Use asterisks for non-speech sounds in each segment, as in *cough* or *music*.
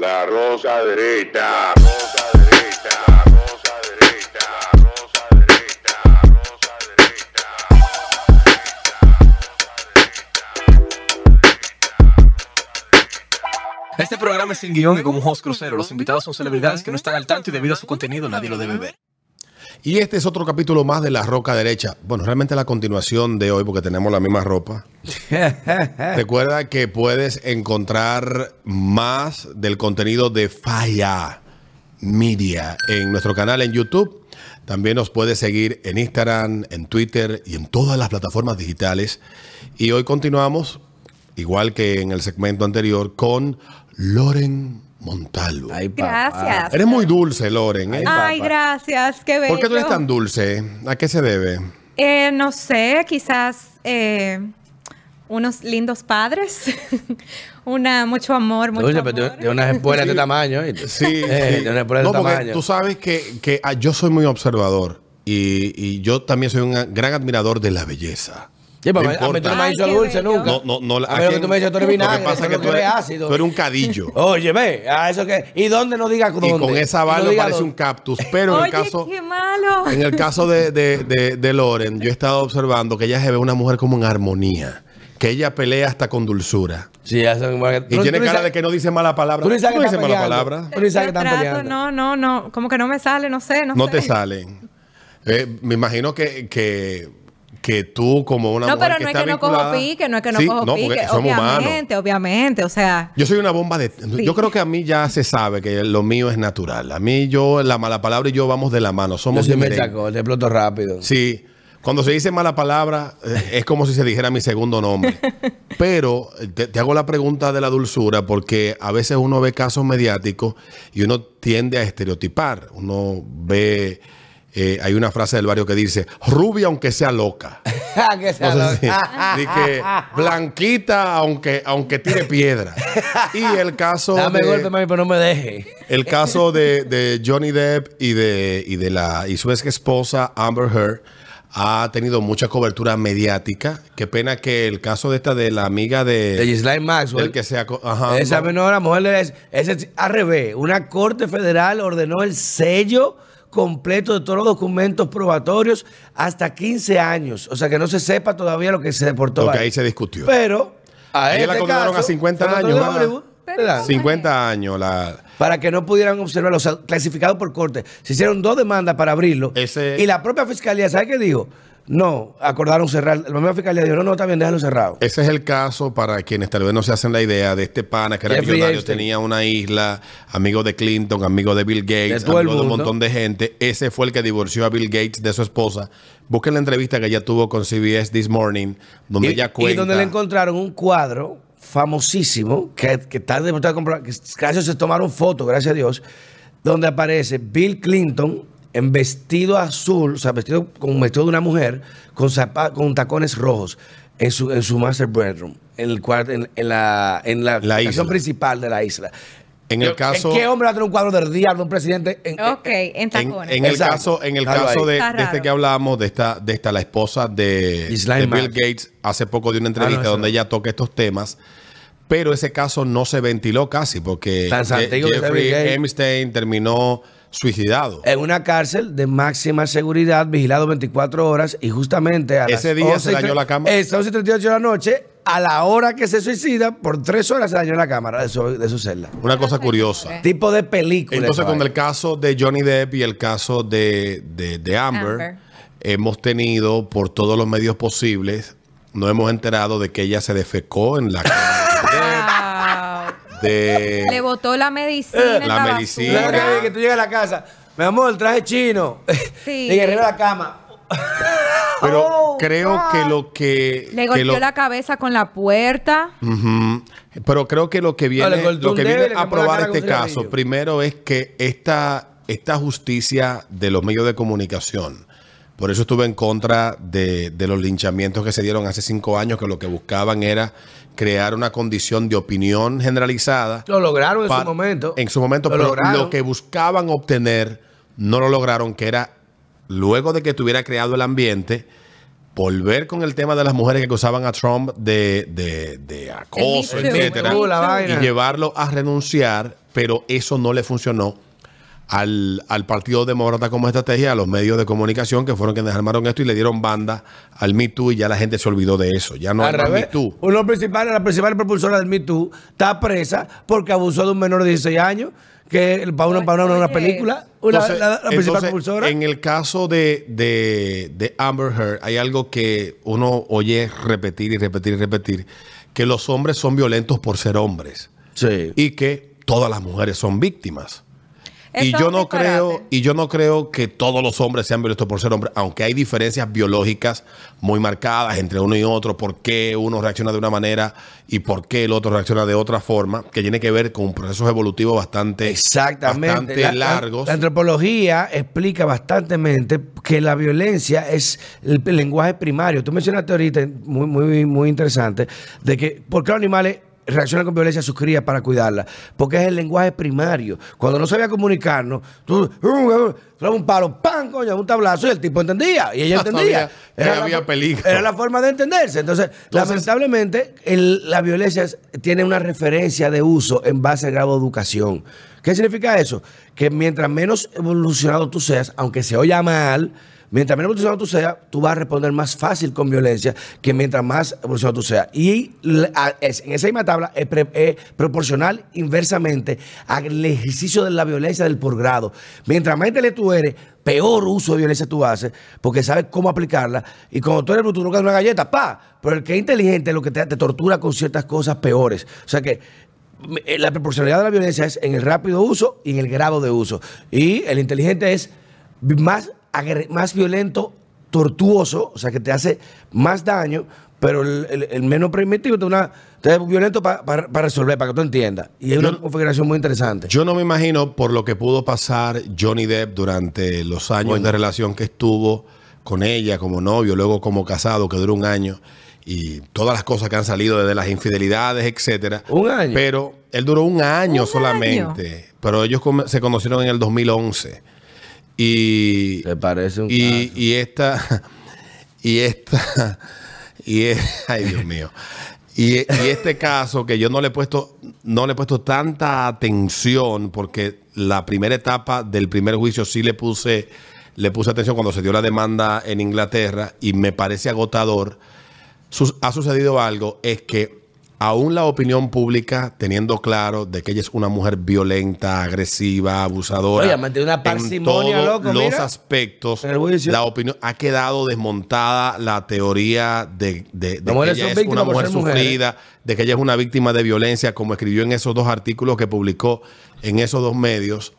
La rosa derecha. Rosa derecha. Rosa derecha. Rosa derecha. Rosa derecha. Este programa es sin guion y como un host crucero. Los invitados son celebridades que no están al tanto y debido a su contenido nadie lo debe ver. Y este es otro capítulo más de La Roca Derecha. Bueno, realmente la continuación de hoy porque tenemos la misma ropa. *laughs* Recuerda que puedes encontrar más del contenido de Falla Media en nuestro canal en YouTube. También nos puedes seguir en Instagram, en Twitter y en todas las plataformas digitales. Y hoy continuamos, igual que en el segmento anterior, con Loren Montalvo. Ay. Gracias. Eres muy dulce, Loren. ¿eh? Ay, gracias, qué bello. ¿Por qué tú eres tan dulce? ¿A qué se debe? Eh, no sé, quizás eh, unos lindos padres, *laughs* una mucho amor, mucho Dulce, pero amor. de, de unas espuelas de tamaño. ¿oíste? *laughs* Sí, *laughs* Eh, sí. de unas espuelas No, de porque tamaño. tú sabes que, que, ah, yo soy muy observador y, y yo también soy un gran admirador de la belleza. Sí, pero No a mí tú no me has dicho dulce bello. nunca. No, no, no. A menos que tú me dices, tú eres Lo vinagre, que pasa es que tú eres ácido. tú eres un cadillo. *laughs* Oye, ve, a eso que. ¿Y dónde no diga dónde? y con esa no barba parece un cactus. Pero en Oye, el caso, qué malo. en el caso de, de, de, de Loren, yo he estado observando que ella se ve una mujer como en armonía. Que ella pelea hasta con dulzura. Sí, eso es igual que- Y tiene cara sabes- de que no dice mala palabra. Tú ni sabes no que dice están mala peleando. palabra. Tú ni sabes que están peleando. no, no, no, como que no me sale, no sé, no, No sé. te salen. Eh, me imagino que, que, que tú, como una No, mujer pero que no es está que no cojo pique, no es que no Sí, cojo porque pique, somos humanos. obviamente, obviamente, o sea, Yo soy una bomba de... Sí. Yo creo que a mí ya se sabe que lo mío es natural. A mí yo, la mala palabra y yo vamos de la mano. Yo Somos sí me sacó, te exploto rápido. Sí. Cuando se dice mala palabra, eh, es como si se dijera mi segundo nombre. *laughs* Pero te, te hago la pregunta de la dulzura porque a veces uno ve casos mediáticos y uno tiende a estereotipar. Uno ve... eh, hay una frase del barrio que dice, rubia aunque sea loca. *laughs* que sea No sé si- loca. di que blanquita aunque, aunque tire piedra. Y el caso Dame de, golpe, mami, pero no me deje. el caso de, de Johnny Depp y de, y de la y su ex esposa Amber Heard ha tenido mucha cobertura mediática. Qué pena que el caso de esta de la amiga de, De Ghislaine Maxwell. del que sea ajá, Esa no. menor, la mujer es, es al revés. Una corte federal ordenó el sello completo de todos los documentos probatorios hasta 15 años. O sea que no se sepa todavía lo que se deportó. Porque ahí. ahí se discutió. Pero a Ella la este condenaron caso, a 50 se trató años. Hollywood, ¿verdad? 50 años la Para que no pudieran observarlo, o sea, clasificado por corte. Se hicieron dos demandas para abrirlo. Ese- Y la propia fiscalía, ¿sabe qué dijo? No, acordaron cerrar. La propia fiscalía dijo, no, no, está bien, déjalo cerrado. Ese es el caso para quienes tal vez no se hacen la idea de este pana que era Jeffrey millonario, Epstein. tenía una isla, amigo de Clinton, amigo de Bill Gates, De todo el amigo de un mundo. montón de gente. Ese fue el que divorció a Bill Gates de su esposa. Busquen la entrevista que ella tuvo con CBS This Morning, donde y, ella y cuenta. donde le encontraron un cuadro famosísimo que, que está demostrado que gracias se tomaron fotos, gracias a Dios, donde aparece Bill Clinton en vestido azul, o sea, vestido con un vestido de una mujer, con, zapa- con tacones rojos, en su, en su master bedroom, en, el cuarto, en, en la, en la, La isla. principal de la isla. En el caso- ¿Qué hombre va a tener un cuadro del diablo de un presidente? En, ok, en tacones. en el caso, en el Claro, caso de, este que hablamos, de esta, de esta, la esposa de, Bill. Gates, hace poco de una entrevista Ah, no, eso donde no. ella toca estos temas. Pero ese caso no se ventiló casi porque Tan Jeffrey. Epstein terminó suicidado. en una cárcel de máxima seguridad, vigilado 24 horas, y justamente a Ese las día 11 se dañó la cámara. Es 11 y 38 de la noche, a la hora que se suicida, por tres horas se dañó la cámara de su, de su celda. Una cosa curiosa. Tipo de película. Entonces, con el caso de Johnny Depp y el caso de, de- de Amber, Amber. hemos tenido por todos los medios posibles, nos hemos enterado de que ella se defecó en la Wow. *laughs* de, Le botó la medicina. en La la medicina. Claro que, que tú llegas a la casa, mi amor, traje chino. *laughs* Sí. Y arriba de la cama. Pero *laughs* Oh, creo God. que lo que. Le que golpeó lo- la cabeza con la puerta. Ujú. Pero creo que lo que viene, le cortó lo un que dedo y viene le a quemó la probar cara con este un caso, cigarrillo. primero es que esta, esta justicia de los medios de comunicación, por eso estuve en contra de, de los linchamientos que se dieron hace cinco años, que lo que buscaban era crear una condición de opinión generalizada. Lo lograron en su momento. En su momento, Lo pero lograron. lo que buscaban obtener no lo lograron, que era, luego de que tuviera creado el ambiente, volver con el tema de las mujeres que acusaban a Trump de, de, de acoso, etcétera, y llevarlo a renunciar pero eso no le funcionó al, al Partido Demócrata como estrategia, a los medios de comunicación que fueron quienes armaron esto y le dieron banda al Me Too y ya la gente se olvidó de eso. Ya no Al hay Me Too. uno principales, la principal propulsora del Me Too está presa porque abusó de un menor de 16 años, que para una, para una, una película, una- Entonces- la, la principal entonces, propulsora. En el caso de, de, de Amber Heard, hay algo que uno oye repetir y repetir y repetir, que los hombres son violentos por ser hombres sí. y que todas las mujeres son víctimas. Y yo no disparate. creo y yo no creo que todos los hombres sean violentos por ser hombres, aunque hay diferencias biológicas muy marcadas entre uno y otro, por qué uno reacciona de una manera y por qué el otro reacciona de otra forma, que tiene que ver con procesos evolutivos bastante, Exactamente. bastante La- la- largos. La, antropología explica bastantemente que la violencia es el, el lenguaje primario. Tú mencionaste ahorita, muy, muy, muy interesante, de que por qué los animales reaccionan con violencia a sus crías para cuidarla. Porque es el lenguaje primario. Cuando no sabía comunicarnos, tú traes un palo, ¡pam! coño, un tablazo y el tipo entendía. Y ella *laughs* entendía. había- la había peligro. Era la forma de entenderse. Entonces, lamentablemente, el- la violencia tiene una referencia de uso en base al grado de educación. ¿Qué significa eso? Que mientras menos evolucionado tú seas, aunque se oya mal, mientras menos evolucionado tú seas, tú vas a responder más fácil con violencia que mientras más evolucionado tú seas. Y en esa misma tabla es, proporcional inversamente al ejercicio de la violencia del por grado. Mientras más inteligente tú eres, peor uso de violencia tú haces, porque sabes cómo aplicarla. Y cuando tú eres bruto, das una galleta, pa. Pero el que es inteligente es lo que te, te tortura con ciertas cosas peores. O sea que eh, la proporcionalidad de la violencia es en el rápido uso y en el grado de uso. Y el inteligente es más, más violento, tortuoso, o sea que te hace más daño, pero el, el- el menos primitivo te, una, te es violento para resolver, para que tú entiendas. Y hay una configuración muy interesante. Yo no me imagino por lo que pudo pasar Johnny Depp durante los años de relación que estuvo con ella como novio, luego como casado, que duró un año, y todas las cosas que han salido desde las infidelidades, etcétera. Un año. Pero él duró un año Un solamente. Pero ellos se conocieron en el 2011. Y, ¿Te parece un y, caso? y esta *laughs* y esta y e- *laughs* ay Dios mío y, y este caso que yo no le he puesto no le he puesto tanta atención porque la primera etapa del primer juicio sí le puse le puse atención cuando se dio la demanda en Inglaterra y me parece agotador Sus- ha sucedido algo es que aún la opinión pública teniendo claro de que ella es una mujer violenta, agresiva, abusadora, Oye, una en todos loco, los mira. aspectos, la opinión ha quedado desmontada la teoría de, de- de Las que ella es una mujer sufrida, de que ella es una víctima de violencia, como escribió en esos dos artículos que publicó en esos dos medios.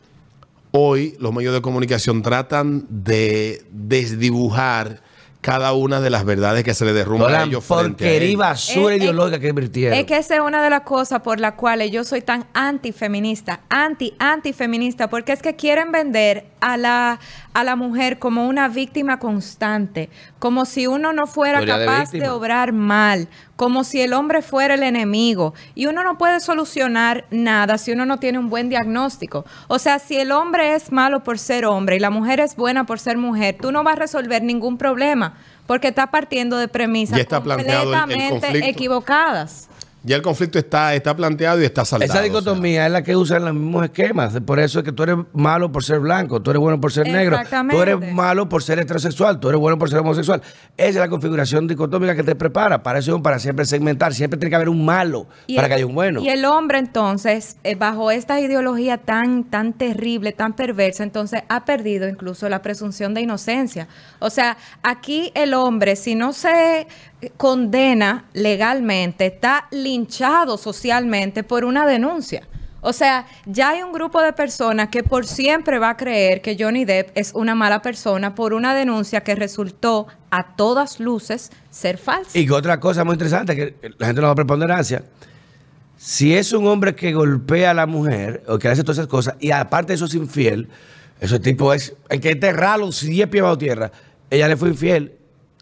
Hoy los medios de comunicación tratan de desdibujar cada una de las verdades que se le derrumban Toda a la ellos porquería basura eh, ideológica que invirtieron. Es que esa es una de las cosas por las cuales yo soy tan antifeminista, anti, antifeminista, porque es que quieren vender a la, a la mujer como una víctima constante, como si uno no fuera capaz de, obrar mal, como si el hombre fuera el enemigo. Y uno no puede solucionar nada si uno no tiene un buen diagnóstico. O sea, si el hombre es malo por ser hombre y la mujer es buena por ser mujer, tú no vas a resolver ningún problema. Porque está partiendo de premisas el- el completamente equivocadas. Ya el conflicto está, está planteado y está saldado. Esa o sea. dicotomía es la que usan los mismos esquemas. Por eso es que tú eres malo por ser blanco, tú eres bueno por ser negro, Exactamente. tú eres malo por ser heterosexual, tú eres bueno por ser homosexual. Esa es la configuración dicotómica que te prepara. Para eso, para siempre segmentar, siempre tiene que haber un malo Y para el- que haya un bueno. Y el hombre, entonces, eh, bajo esta ideología tan, tan terrible, tan perversa, entonces ha perdido incluso la presunción de inocencia. O sea, aquí el hombre, si no se condena legalmente, está linchado socialmente por una denuncia. O sea, ya hay un grupo de personas que por siempre va a creer que Johnny Depp es una mala persona por una denuncia que resultó a todas luces ser falsa. Y otra cosa muy interesante, que la gente no va a preponderancia. Si es un hombre que golpea a la mujer o que hace todas esas cosas, y aparte de eso es infiel, ese tipo es el que enterrarlo 10 pies bajo tierra. Ella le fue infiel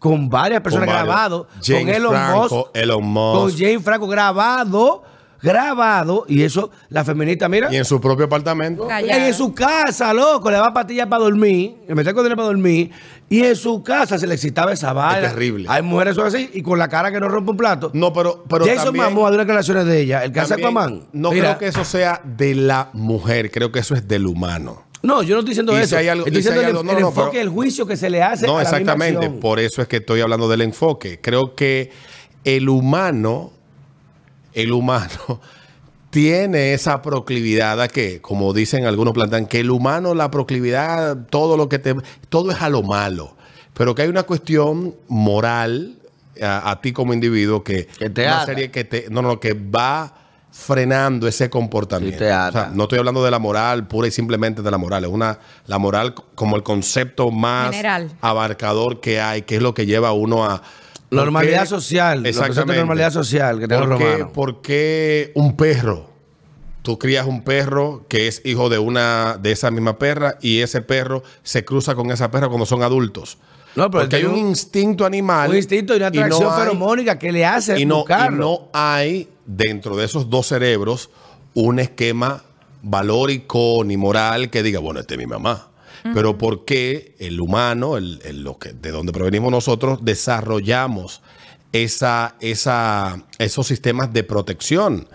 con varias personas varios. grabado, James con Elon Franco, Musk, Elon Musk. con James Franco grabado, grabado y eso la feminista, mira, Y en su propio apartamento. Callada. en su casa, loco, le daba pastillas para dormir, le metía con para dormir, y en su casa se le excitaba esa vaina. terrible. Hay mujeres que son así y con la cara que no rompe un plato. No, pero, pero Jason también- Momoa de unas declaraciones de ella, el de también Aquaman. No Mira, creo que eso sea de la mujer, creo que eso es del humano. No, yo no estoy diciendo Y si eso. hay algo- estoy y si hay diciendo el, algo- no, el no, enfoque, pero- el juicio que se le hace No, a la misma exactamente. Por eso es que estoy hablando del enfoque. Creo que el humano, el humano *laughs* tiene esa proclividad a que, como dicen algunos plantean, que el humano, la proclividad, todo lo que te, todo es a lo malo. Pero que hay una cuestión moral a, a ti como individuo que, Que te una serie que te, no, no, que va frenando ese comportamiento. Sí, te ata. O sea, no estoy hablando de la moral pura y simplemente de la moral, es una la moral como el concepto más General. abarcador que hay, que es lo que lleva a uno a Normalidad social, Exactamente. normalidad social que ¿Por qué, por qué un perro? Tú crías un perro que es hijo de una de esa misma perra y ese perro se cruza con esa perra cuando son adultos. No, pero Porque hay un un- instinto animal. Un instinto y una no atracción hay- feromónica que le hace y no, y buscarlo. no hay dentro de esos dos cerebros un esquema valórico ni moral que diga, bueno, este es mi mamá. Pero ¿por qué el humano, el, el- lo que, de donde provenimos nosotros, desarrollamos esa, esa, esos sistemas de protección?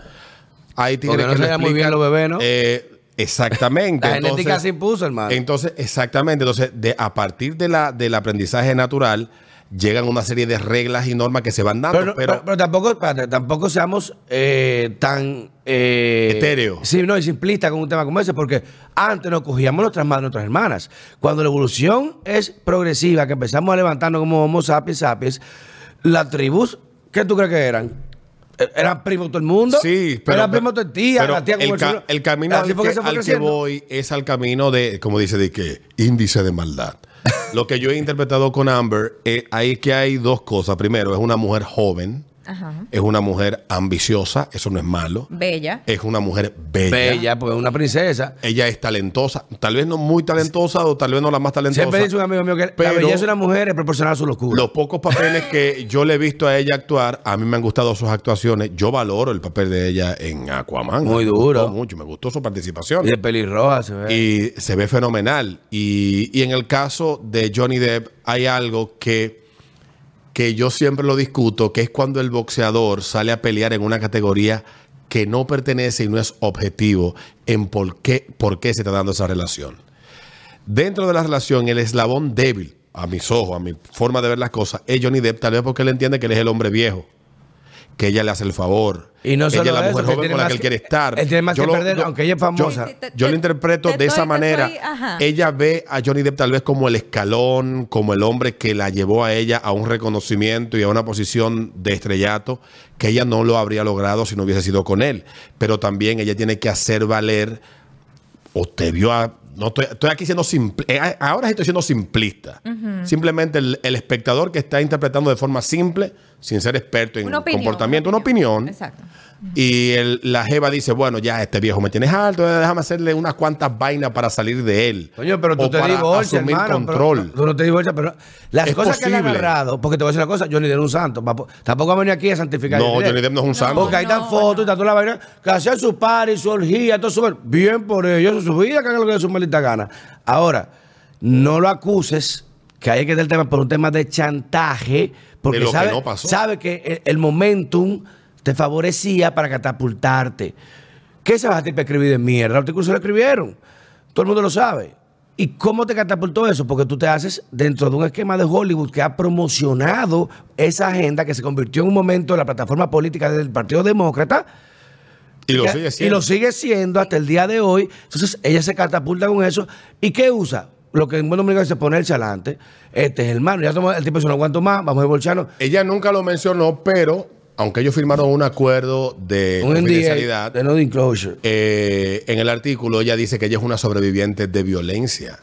Hay tigres Porque no que sabían muy bien los bebés, ¿no? eh, exactamente. La genética Entonces- se impuso, hermano. entonces, exactamente. Entonces, de, a partir de la, del aprendizaje natural, llegan una serie de reglas y normas que se van dando. Pero, Pero, pero- pero tampoco, tampoco seamos eh, tan eh, Etéreo. Sí, no, y simplista con un tema como ese, porque antes nos cogíamos nuestras madres, nuestras hermanas. Cuando la evolución es progresiva, que empezamos a levantarnos como Homo sapiens sapiens, las tribus, ¿qué tú crees que eran? Eh, ¿Eran primos de todo el mundo? Sí, pero. ¿Eran primos de tu tía? pero la tía el, ca- el camino al, que, al que voy es al camino de, como dice, de que índice de maldad. Lo que yo he interpretado con Amber, eh, ahí que hay dos cosas. Primero, es una mujer joven, Ajá. es una mujer ambiciosa, eso no es malo. Bella. Es una mujer bella. Bella, porque es una princesa. Ella es talentosa, tal vez no muy talentosa o tal vez no la más talentosa. Siempre dice un amigo mío que la Pero- belleza de una mujer es proporcional a su locura. Los pocos papeles que yo le he visto a ella actuar, a mí me han gustado sus actuaciones. Yo valoro el papel de ella en Aquaman. Muy Me duro. gustó mucho, me gustó su participación. Y de pelirroja se ve. Y se ve fenomenal. Y, y en el caso de Johnny Depp hay algo que, que yo siempre lo discuto, que es cuando el boxeador sale a pelear en una categoría que no pertenece y no es objetivo en por qué, por qué se está dando esa relación. Dentro de la relación, el eslabón débil, a mis ojos, a mi forma de ver las cosas, es Johnny Depp, tal vez porque él entiende que él es el hombre viejo, que ella le hace el favor. Y no ella solo es la mujer joven con la que él quiere estar. él tiene más Yo que perder, aunque ella es famosa. Yo lo te- interpreto te de esa te manera. Ella ve a Johnny Depp tal vez como el escalón, como el hombre que la llevó a ella a un reconocimiento y a una posición de estrellato que ella no lo habría logrado si no hubiese sido con él. Pero también ella tiene que hacer valer o te vio a... No estoy, estoy aquí siendo simple. eh, Ahora estoy siendo simplista. Simplemente el, el espectador que está interpretando de forma simple, sin ser experto en Una opinión, comportamiento, una opinión. Exacto. Y el- la Jeva dice, bueno, ya este viejo me tienes alto, déjame hacerle unas cuantas vainas para salir de él. Coño, pero tú O te para divorcias, asumir hermano. pero- control. tú no te divorcias, pero las Es cosas que le han posible. narrado, porque te voy a decir una cosa, Johnny Depp es un santo. papo. Tampoco va a venir aquí a santificar. No, Johnny Depp no es un santo. Porque ahí están No, fotos y no. está toda la vaina, que hacían su party, su orgía, todo su... Bien por ellos, eso es su vida, que hagan lo que de su maldita gana. Ahora, no lo acuses, que hay que dar el tema por un tema de chantaje, porque De lo que sabe, no pasó. sabe que el, el momentum te favorecía para catapultarte. ¿Qué se va a hacer para escribir de mierda? Los se lo escribieron. Todo el mundo lo sabe. ¿Y cómo te catapultó eso? Porque tú te haces dentro de un esquema de Hollywood que ha promocionado esa agenda que se convirtió en un momento en la plataforma política del Partido Demócrata. Y lo sigue Y siendo. lo sigue siendo hasta el día de hoy. Entonces, ella se catapulta con eso. ¿Y qué usa? Lo que en buen dominicano se ponerse adelante. Este es el hermano. Ya el tipo dice, no aguanto más, vamos a divorciarnos. Ella nunca lo mencionó, pero aunque ellos firmaron un acuerdo de Un NDA, confidencialidad, de no disclosure. eh, en el artículo ella dice que ella es una sobreviviente de violencia.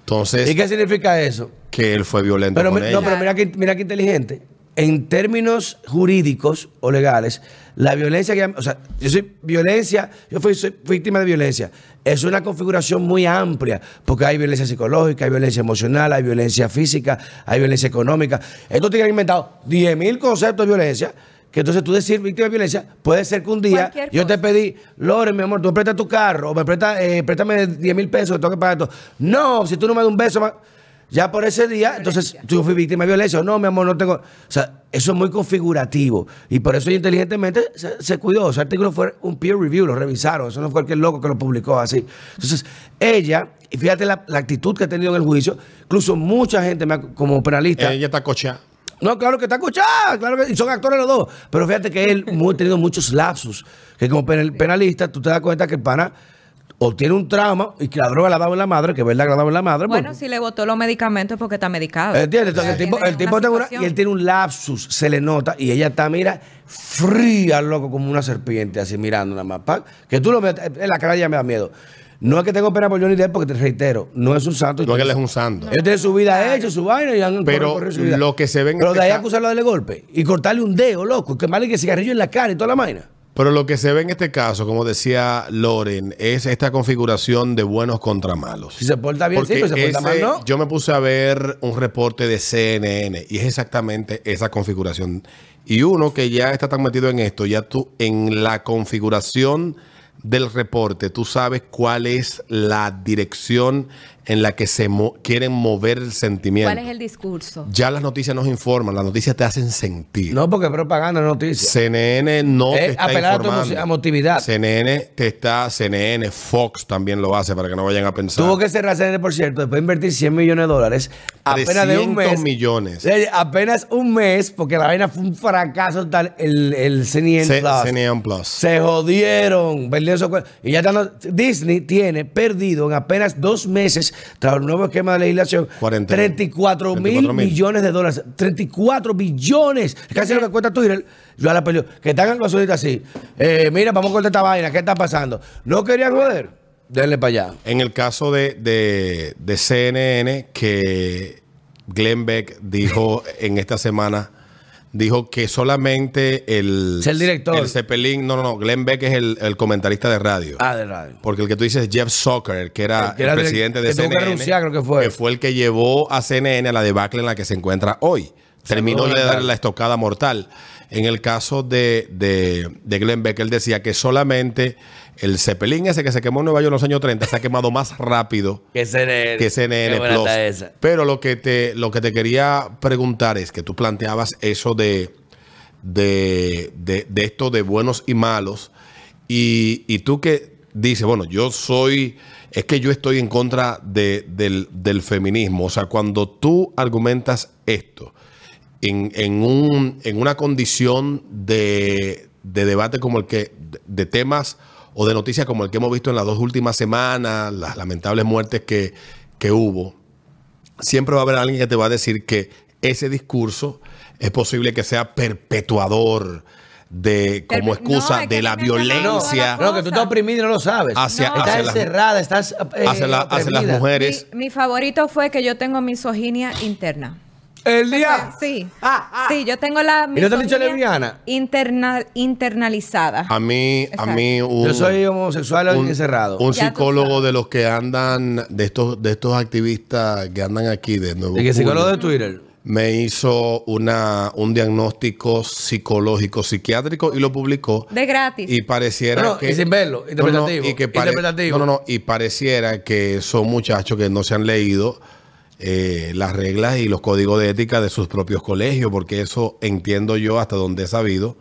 Entonces, ¿Y qué significa eso? que él fue violento Pero, con mi- ella. no, pero mira que, mira que inteligente. En términos jurídicos o legales, la violencia que... O sea, yo soy violencia, yo fui soy víctima de violencia. Es una configuración muy amplia, porque hay violencia psicológica, hay violencia emocional, hay violencia física, hay violencia económica. Estos han inventado 10.000 conceptos de violencia que entonces tú decir víctima de violencia, puede ser que un día Cualquier yo te pedí, Lore, mi amor, tú me prestas tu carro, o me prestas, eh, préstame 10 mil pesos, que tengo que pagar esto. No, si tú no me das un beso, ya por ese día, entonces tú fui víctima de violencia. o No, mi amor, no tengo. O sea, eso es muy configurativo. Y por eso ella inteligentemente se, se cuidó. Ese artículo fue un peer review, lo revisaron. Eso no fue cualquier loco que lo publicó así. Entonces, ella, y fíjate la, la actitud que ha tenido en el juicio, incluso mucha gente, me ha- como penalista, Ella está cocha. No, claro que está escuchada, claro que y son actores los dos. Pero fíjate que él ha tenido muchos lapsus. Que como penal- penalista, tú te das cuenta que el pana o tiene un trauma y que la droga la ha dado en la madre, que es verdad que la ha dado en la madre. Bueno, si le botó los medicamentos es porque está medicado. ¿Entiendes? Entonces, el tipo, el tipo una- y él tiene un lapsus, se le nota, y ella está, mira, fría, loco, como una serpiente, así mirando nada más. Que tú lo metes, en la cara ya me da miedo. No es que tengo pena por Johnny Depp, porque te reitero, no es un santo. y No es que él es un santo. Él tiene su vida hecha, su vaina y han Pero su vida. lo que se ve en Pero de ahí acusarlo de golpe y cortarle un dedo, loco, y quemarle que cigarrillo en la cara y toda la vaina. Pero lo que se ve en este caso, como decía Loren, es esta configuración de buenos contra malos. Si se porta bien, sí, Porque pero si se porta mal, ese- no. Yo me puse a ver un reporte de CNN y es exactamente esa configuración. Y uno que ya está tan metido en esto, ya tú en la configuración del reporte, tú sabes cuál es la dirección en la que se mo- quieren mover el sentimiento. ¿Cuál es el discurso? Ya las noticias nos informan, las noticias te hacen sentir. No, porque es propaganda, no noticia. CNN no te Es está apelar a tu informando. emo- emotividad. CNN te está, CNN, Fox también lo hace para que no vayan a pensar. Tuvo que cerrar CNN, por cierto, después de invertir 100 millones de dólares. Apenas de un 300 mes. millones. Apenas un mes, porque la vaina fue un fracaso tal, el, el CNN C- Plus. CNN Plus. Se jodieron. perdieron esos Y ya están, Disney tiene perdido en apenas dos meses, tras el nuevo esquema de legislación, 40. 34 mil 34 mil. millones de dólares. 34 billones. Casi lo que cuesta Twitter. Yo la peleó. Que están los solitos así. Eh, mira, vamos a cortar esta vaina. ¿Qué está pasando? No querían joder. Denle para allá. En el caso de, de, de CNN, que Glenn Beck dijo en esta semana, dijo que solamente el... Es el director. El Zeppelin, no, no, no, Glenn Beck es el, el comentarista de radio. Ah, de radio. Porque el que tú dices es Jeff Zucker, que era, El que era el direct- presidente de que CNN, renunciar, creo que fue. el que llevó a CNN a la debacle en la que se encuentra hoy. Terminó de darle la estocada mortal. En el caso de, de, de Glenn Beck, él decía que solamente el Zeppelin ese que se quemó en Nueva York en los años 30 se ha quemado más rápido *laughs* Que CNN. que CNN Qué buena Plus. está esa. Pero lo que te lo que te quería preguntar es que tú planteabas eso de de, de, de esto de buenos y malos y, y tú que dices, bueno, yo soy, es que yo estoy en contra de- del, del feminismo. O sea, cuando tú argumentas esto en, en un, en una condición de, de debate como el que, de, de temas o de noticias como el que hemos visto en las dos últimas semanas, las lamentables muertes que, que hubo, siempre va a haber alguien que te va a decir que ese discurso es posible que sea perpetuador de como excusa no, es que de la violencia mucho No, que tú estás oprimido y no lo sabes. Hacia- No. estás hacia las- encerrada, estás. eh, hacia, la- hacia las mujeres. Mi, mi favorito fue que yo tengo misoginia interna. El día. Sí. Ah, ah. Sí, yo tengo la ¿Y no te han dicho lesbiana? interna- internalizada. A mí, a mí un, Yo soy homosexual un- encerrado. un Ya psicólogo de los que andan, de estos, de estos activistas que andan aquí de nuevo. ¿Y que psicólogo de Twitter? me hizo una, un diagnóstico psicológico, psiquiátrico y lo publicó. De gratis. Y pareciera No, no, que. y sin verlo, No, no, interpretativo, y que pare- interpretativo. No, no, no. Y pareciera que son muchachos que no se han leído eh, las reglas y los códigos de ética de sus propios colegios, porque eso entiendo yo hasta donde he sabido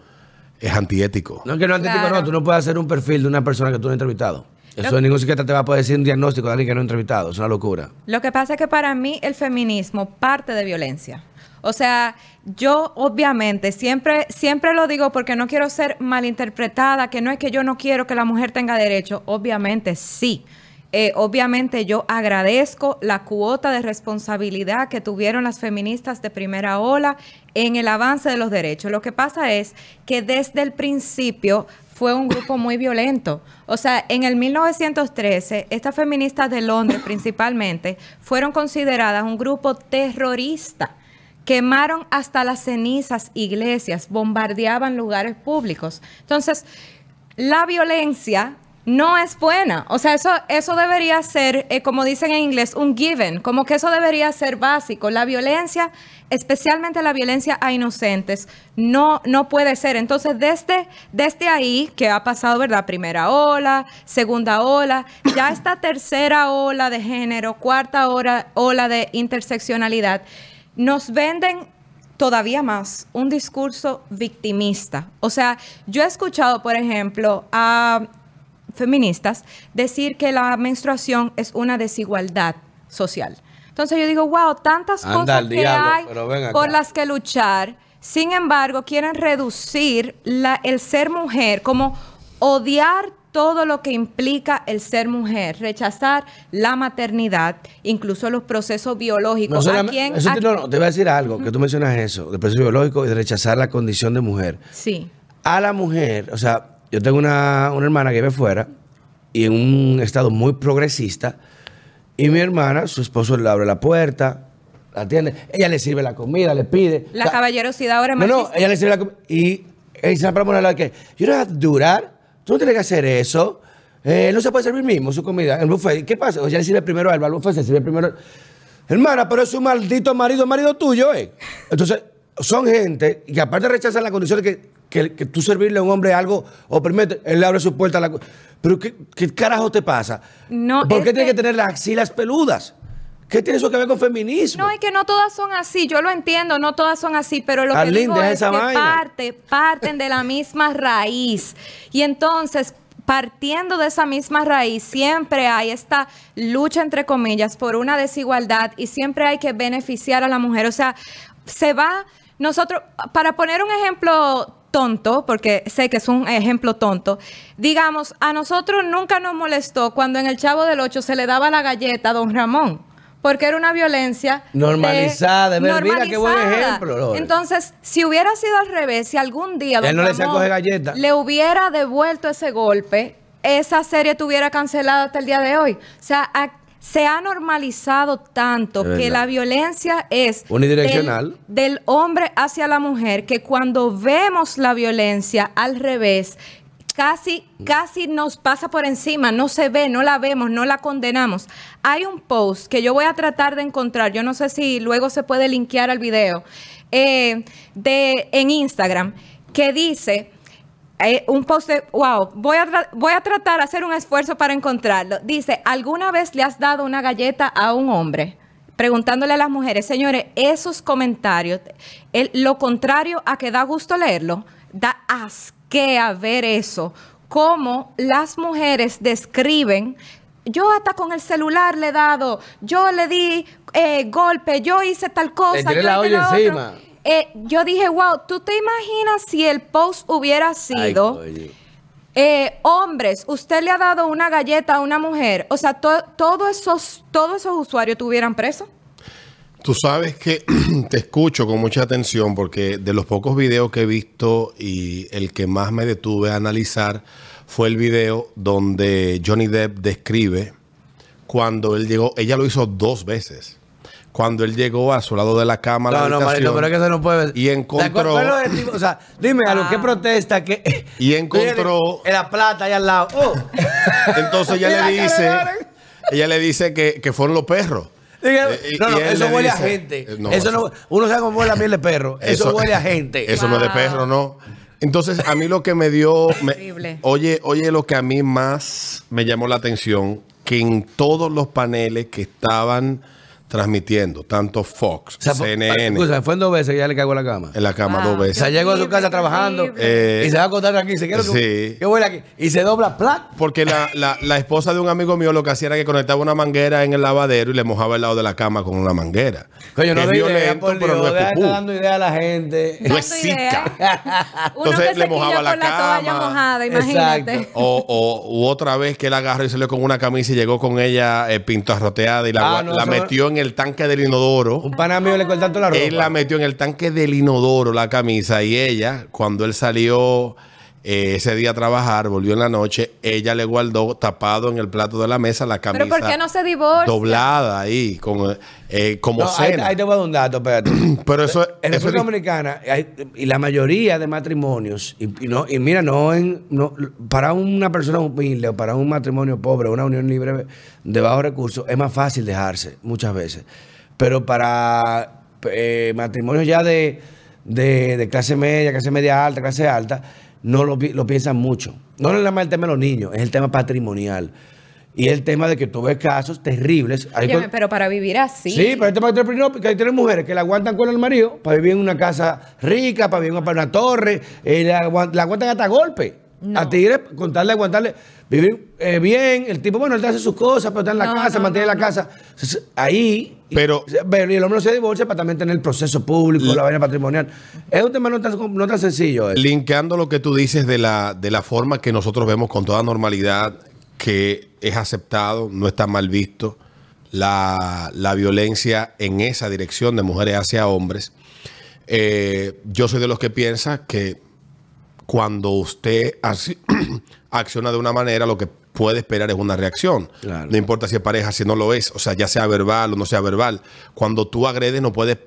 es antiético. No, que no es antiético, Claro. no. Tú no puedes hacer un perfil de una persona que tú no has entrevistado. Eso Lo- ningún psiquiatra te va a poder decir un diagnóstico de alguien que no ha entrevistado. Es una locura. Lo que pasa es que para mí el feminismo parte de violencia. O sea, yo obviamente siempre, siempre lo digo porque no quiero ser malinterpretada, que no es que yo no quiero que la mujer tenga derecho. Obviamente sí. Eh, obviamente yo agradezco la cuota de responsabilidad que tuvieron las feministas de primera ola en el avance de los derechos. Lo que pasa es que desde el principio fue un grupo muy violento. O sea, en el 1913, estas feministas de Londres *laughs* principalmente fueron consideradas un grupo terrorista. Quemaron hasta las cenizas iglesias, bombardeaban lugares públicos. Entonces, la violencia no es buena. O sea, eso, eso debería ser, eh, como dicen en inglés, un given, como que eso debería ser básico. La violencia, especialmente la violencia a inocentes, no, no puede ser. Entonces, desde, desde ahí, que ha pasado, ¿verdad? Primera ola, segunda ola, ya esta tercera ola de género, cuarta ola, ola de interseccionalidad, nos venden todavía más un discurso victimista. O sea, yo he escuchado, por ejemplo, a feministas decir que la menstruación es una desigualdad social. Entonces yo digo, wow, tantas Anda cosas que diablo, hay por las que luchar. Sin embargo, quieren reducir la- el ser mujer como odiar todo lo que implica el ser mujer, rechazar la maternidad, incluso los procesos biológicos. No, ¿A quién- eso te, no, no, te voy a decir algo, que tú mencionas eso, del proceso biológico y de rechazar la condición de mujer. Sí. A la mujer, o sea, yo tengo una, una hermana que vive fuera y en un estado muy progresista, y mi hermana, su esposo le abre la puerta, la atiende, ella le sirve la comida, le pide. La sea, caballerosidad ahora es No, no, ella le sirve la comida. Y ella dice para ponerla que, don't have to do that. Tú no tienes que hacer eso. Eh, no se puede servir mismo su comida. El buffet. ¿Qué pasa? O ella le sirve primero a él, al buffet, se sirve primero. Hermana, pero es un maldito marido, marido tuyo, ¿eh? Entonces, son gente que aparte rechazan la condición de que, que, que tú servirle a un hombre algo o permite, él le abre su puerta a la. Pero, ¿qué, qué carajo te pasa? No, ¿Por qué tiene que- tener las axilas peludas? ¿Qué tiene eso que ver con feminismo? No, es que no todas son así, yo lo entiendo, no todas son así, pero lo que digo es esa que vaina. parte, parten de la misma raíz. Y entonces, partiendo de esa misma raíz, siempre hay esta lucha, entre comillas, por una desigualdad y siempre hay que beneficiar a la mujer. O sea, se va, nosotros, para poner un ejemplo tonto, porque sé que es un ejemplo tonto, digamos, a nosotros nunca nos molestó cuando en el Chavo del Ocho se le daba la galleta a don Ramón. Porque era una violencia Normalizada, mira qué buen ejemplo, Lore. Entonces, si hubiera sido al revés, si algún día don no Ramón le hubiera devuelto ese golpe, esa serie estuviera cancelada hasta el día de hoy. O sea, a- se ha normalizado tanto que la violencia es Unidireccional. Del, del hombre hacia la mujer, que cuando vemos la violencia al revés, casi, casi nos pasa por encima, no se ve, no la vemos, no la condenamos. Hay un post que yo voy a tratar de encontrar, yo no sé si luego se puede linkear al video, eh, de, en Instagram, que dice, eh, un post de, wow, voy a, voy a tratar de hacer un esfuerzo para encontrarlo. Dice, ¿alguna vez le has dado una galleta a un hombre? Preguntándole a las mujeres, señores, esos comentarios, el- lo contrario a que da gusto leerlo, da asquea ver eso, cómo las mujeres describen, yo hasta con el celular le he dado, yo le di eh, golpe, yo hice tal cosa. Le tiré yo la hice olla lo otro". encima. Eh, yo dije, wow, ¿tú te imaginas si el post hubiera Ay, sido, coño. eh, hombres, usted le ha dado una galleta a una mujer? O sea, to- todos esos, todos esos usuarios tuvieran preso. Tú sabes que *clears throat* te escucho con mucha atención porque de los pocos videos que he visto y el que más me detuve a analizar fue el video donde Johnny Depp describe cuando él llegó, ella lo hizo dos veces. Cuando él llegó a su lado de la cama, a la No, no, Marito, pero es que eso no puede. Y encontró-. O sea, dime algo, ¿qué protesta? ¿Qué, Y encontró- *laughs* En la plata, ahí al lado. Oh. *laughs* Entonces ella le que dice, ella le dice que, que fueron los perros. Diga- Eh, y- no, no, y él eso le huele a gente. eh, no, eso no, uno sabe cómo huele la miel de perro. Eso, huele a *laughs* gente. Eso no es de perro, no. Entonces, a mí lo que me dio. me- oye, oye, lo que a mí más me llamó la atención: que en todos los paneles que estaban transmitiendo, tanto Fox, O sea, CNN, Escúchame, fue en dos veces que ya le cagó la cama. en la cama Wow, dos O veces. sea, llegó a su casa trabajando. Eh, y se va a acostar aquí. Se quiere sí. que, huele aquí. Y se dobla plat. Porque la, la- la esposa de un amigo mío lo que hacía era que conectaba una manguera en el lavadero y le mojaba el lado de la cama con una manguera. Coño, no es idea, violento, por pero Dios, no es pupú. dando idea a la gente. No es idea. zika. *laughs* Entonces le mojaba la la toalla cama. mojada, imagínate. Exacto. O, o u otra vez que él agarró y salió con una camisa y llegó con ella eh, pintarroteada y la, Ah, no, la metió en el tanque del inodoro. Un pana mío le cortó la ropa. Él la metió en el tanque del inodoro la camisa y ella, cuando él salió, eh, ese día a trabajar, volvió en la noche, ella le guardó tapado en el plato de la mesa la camisa Pero ¿por qué no se divorcia? doblada ahí, como, eh, como No, ahí, cena. ahí te voy a dar un dato, espérate. *clears throat* Pero eso, En República es- Dominicana, hay- y la mayoría de matrimonios, y, y no, y mira, no, en, no para una persona humilde o para un matrimonio pobre, una unión libre de bajos recursos, es más fácil dejarse muchas veces. Pero para eh, matrimonios ya de, de, de clase media, clase media alta, clase alta, no lo, lo piensan mucho. No es nada más el tema de los niños, es el tema patrimonial. Y el tema de que tú ves casos terribles. Hay Óyeme, co- pero para vivir así. Sí, pero este matrimonio, porque hay tres mujeres que la aguantan con el marido para vivir en una casa rica, para vivir en una torre, eh, la aguantan hasta golpe. No. A Tigre, contarle, aguantarle, vivir eh, bien. El tipo, bueno, él te hace sus cosas, pero está en la No, casa, no, mantiene no, la no. casa. Ahí. Pero- y, pero y el hombre no se divorcia para también tener el proceso público, la vaina patrimonial. Es un tema no tan, no tan sencillo. eh. Linkeando lo que tú dices de la, de la forma que nosotros vemos con toda normalidad, que es aceptado, no está mal visto, la, la violencia en esa dirección de mujeres hacia hombres. Eh, yo soy de los que piensa que cuando usted *clears throat* acciona de una manera, lo que puede esperar es una reacción. Claro. No importa si es pareja, si no lo es, o sea, ya sea verbal o no sea verbal. Cuando tú agredes, no puedes,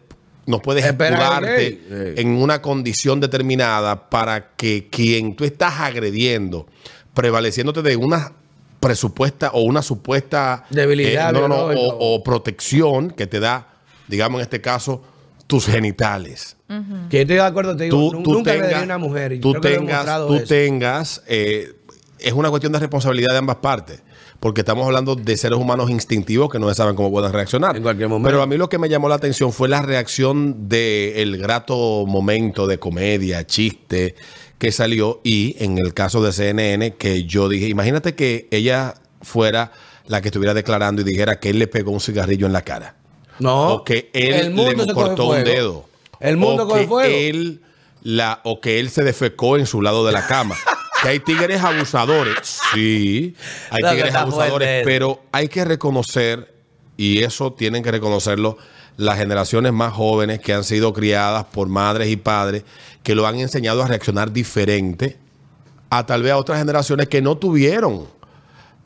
no puedes Esperar, escudarte ok. Sí. en una condición determinada para que quien tú estás agrediendo, prevaleciéndote de una presupuesta o una supuesta Debilidad, eh, no, no, no, biológica. o, o protección que te da, digamos en este caso, tus genitales Que yo estoy de acuerdo, te digo, tú, nu- tú nunca tengas, agredí a una mujer. y tú tengas, tú eso. tengas, eh, es una cuestión de responsabilidad de ambas partes, porque estamos hablando de seres humanos instintivos que no saben cómo pueden reaccionar. En cualquier momento. Pero a mí lo que me llamó la atención fue la reacción del grato momento de comedia, chiste que salió y en el caso de CNN que yo dije, imagínate que ella fuera la que estuviera declarando y dijera que él le pegó un cigarrillo en la cara. No. O que él el mundo le cortó un dedo. El mundo o coge que fuego. Él la, o que él se defecó en su lado de la cama. *laughs* que hay tigres abusadores. Sí, hay No, tigres abusadores, pero hay que reconocer, y eso tienen que reconocerlo las generaciones más jóvenes que han sido criadas por madres y padres que lo han enseñado a reaccionar diferente a tal vez a otras generaciones que no tuvieron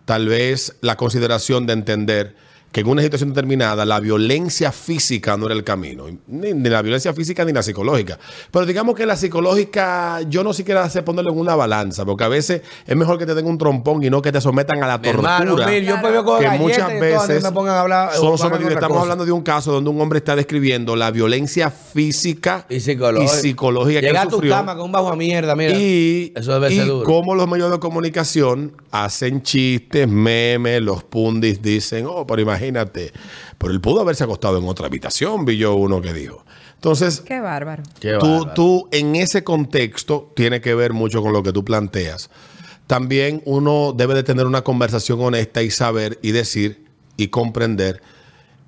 tal vez la consideración de entender que en una situación determinada la violencia física no era el camino, ni, ni la violencia física ni la psicológica. Pero digamos que la psicológica, yo no siquiera sé ponerlo en una balanza, porque a veces es mejor que te den un trompón y no que te sometan a la tortura. hermano, Mil, yo que muchas veces me pongan a hablar, son sobre- pongan otra estamos cosa. hablando de un caso donde un hombre está describiendo la violencia física Y psicológica. y psicológica que Llega él a tu sufrió. cama con un bajo a mierda, mira. Y, eso debe y ser duro. cómo los medios de comunicación hacen chistes, memes, los pundis dicen, oh, pero imagínate, pero él pudo haberse acostado en otra habitación, vi yo uno que dijo. Entonces, Qué bárbaro. Qué tú, bárbaro. tú en ese contexto tiene que ver mucho con lo que tú planteas. También uno debe de tener una conversación honesta y saber y decir y comprender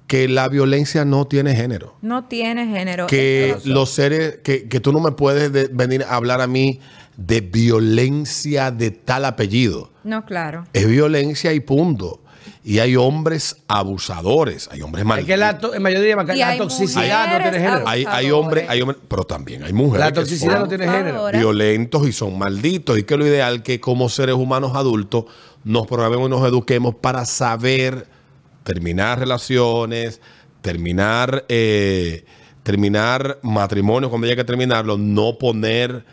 que la violencia no tiene género No tiene género. que los seres, que, que tú no me puedes de- venir a hablar a mí de violencia de tal apellido. No, claro. Es violencia y punto. Y hay hombres abusadores, hay hombres Es malditos. que la, to- en mayoría Y la hay toxicidad no tiene género. hay, hay hombres, hay hombres, pero también hay mujeres. La que toxicidad son no tiene género. Violentos y son malditos. Y que lo ideal que como seres humanos adultos nos programemos y nos eduquemos para saber terminar relaciones, terminar, eh, terminar matrimonios cuando haya que terminarlo, no poner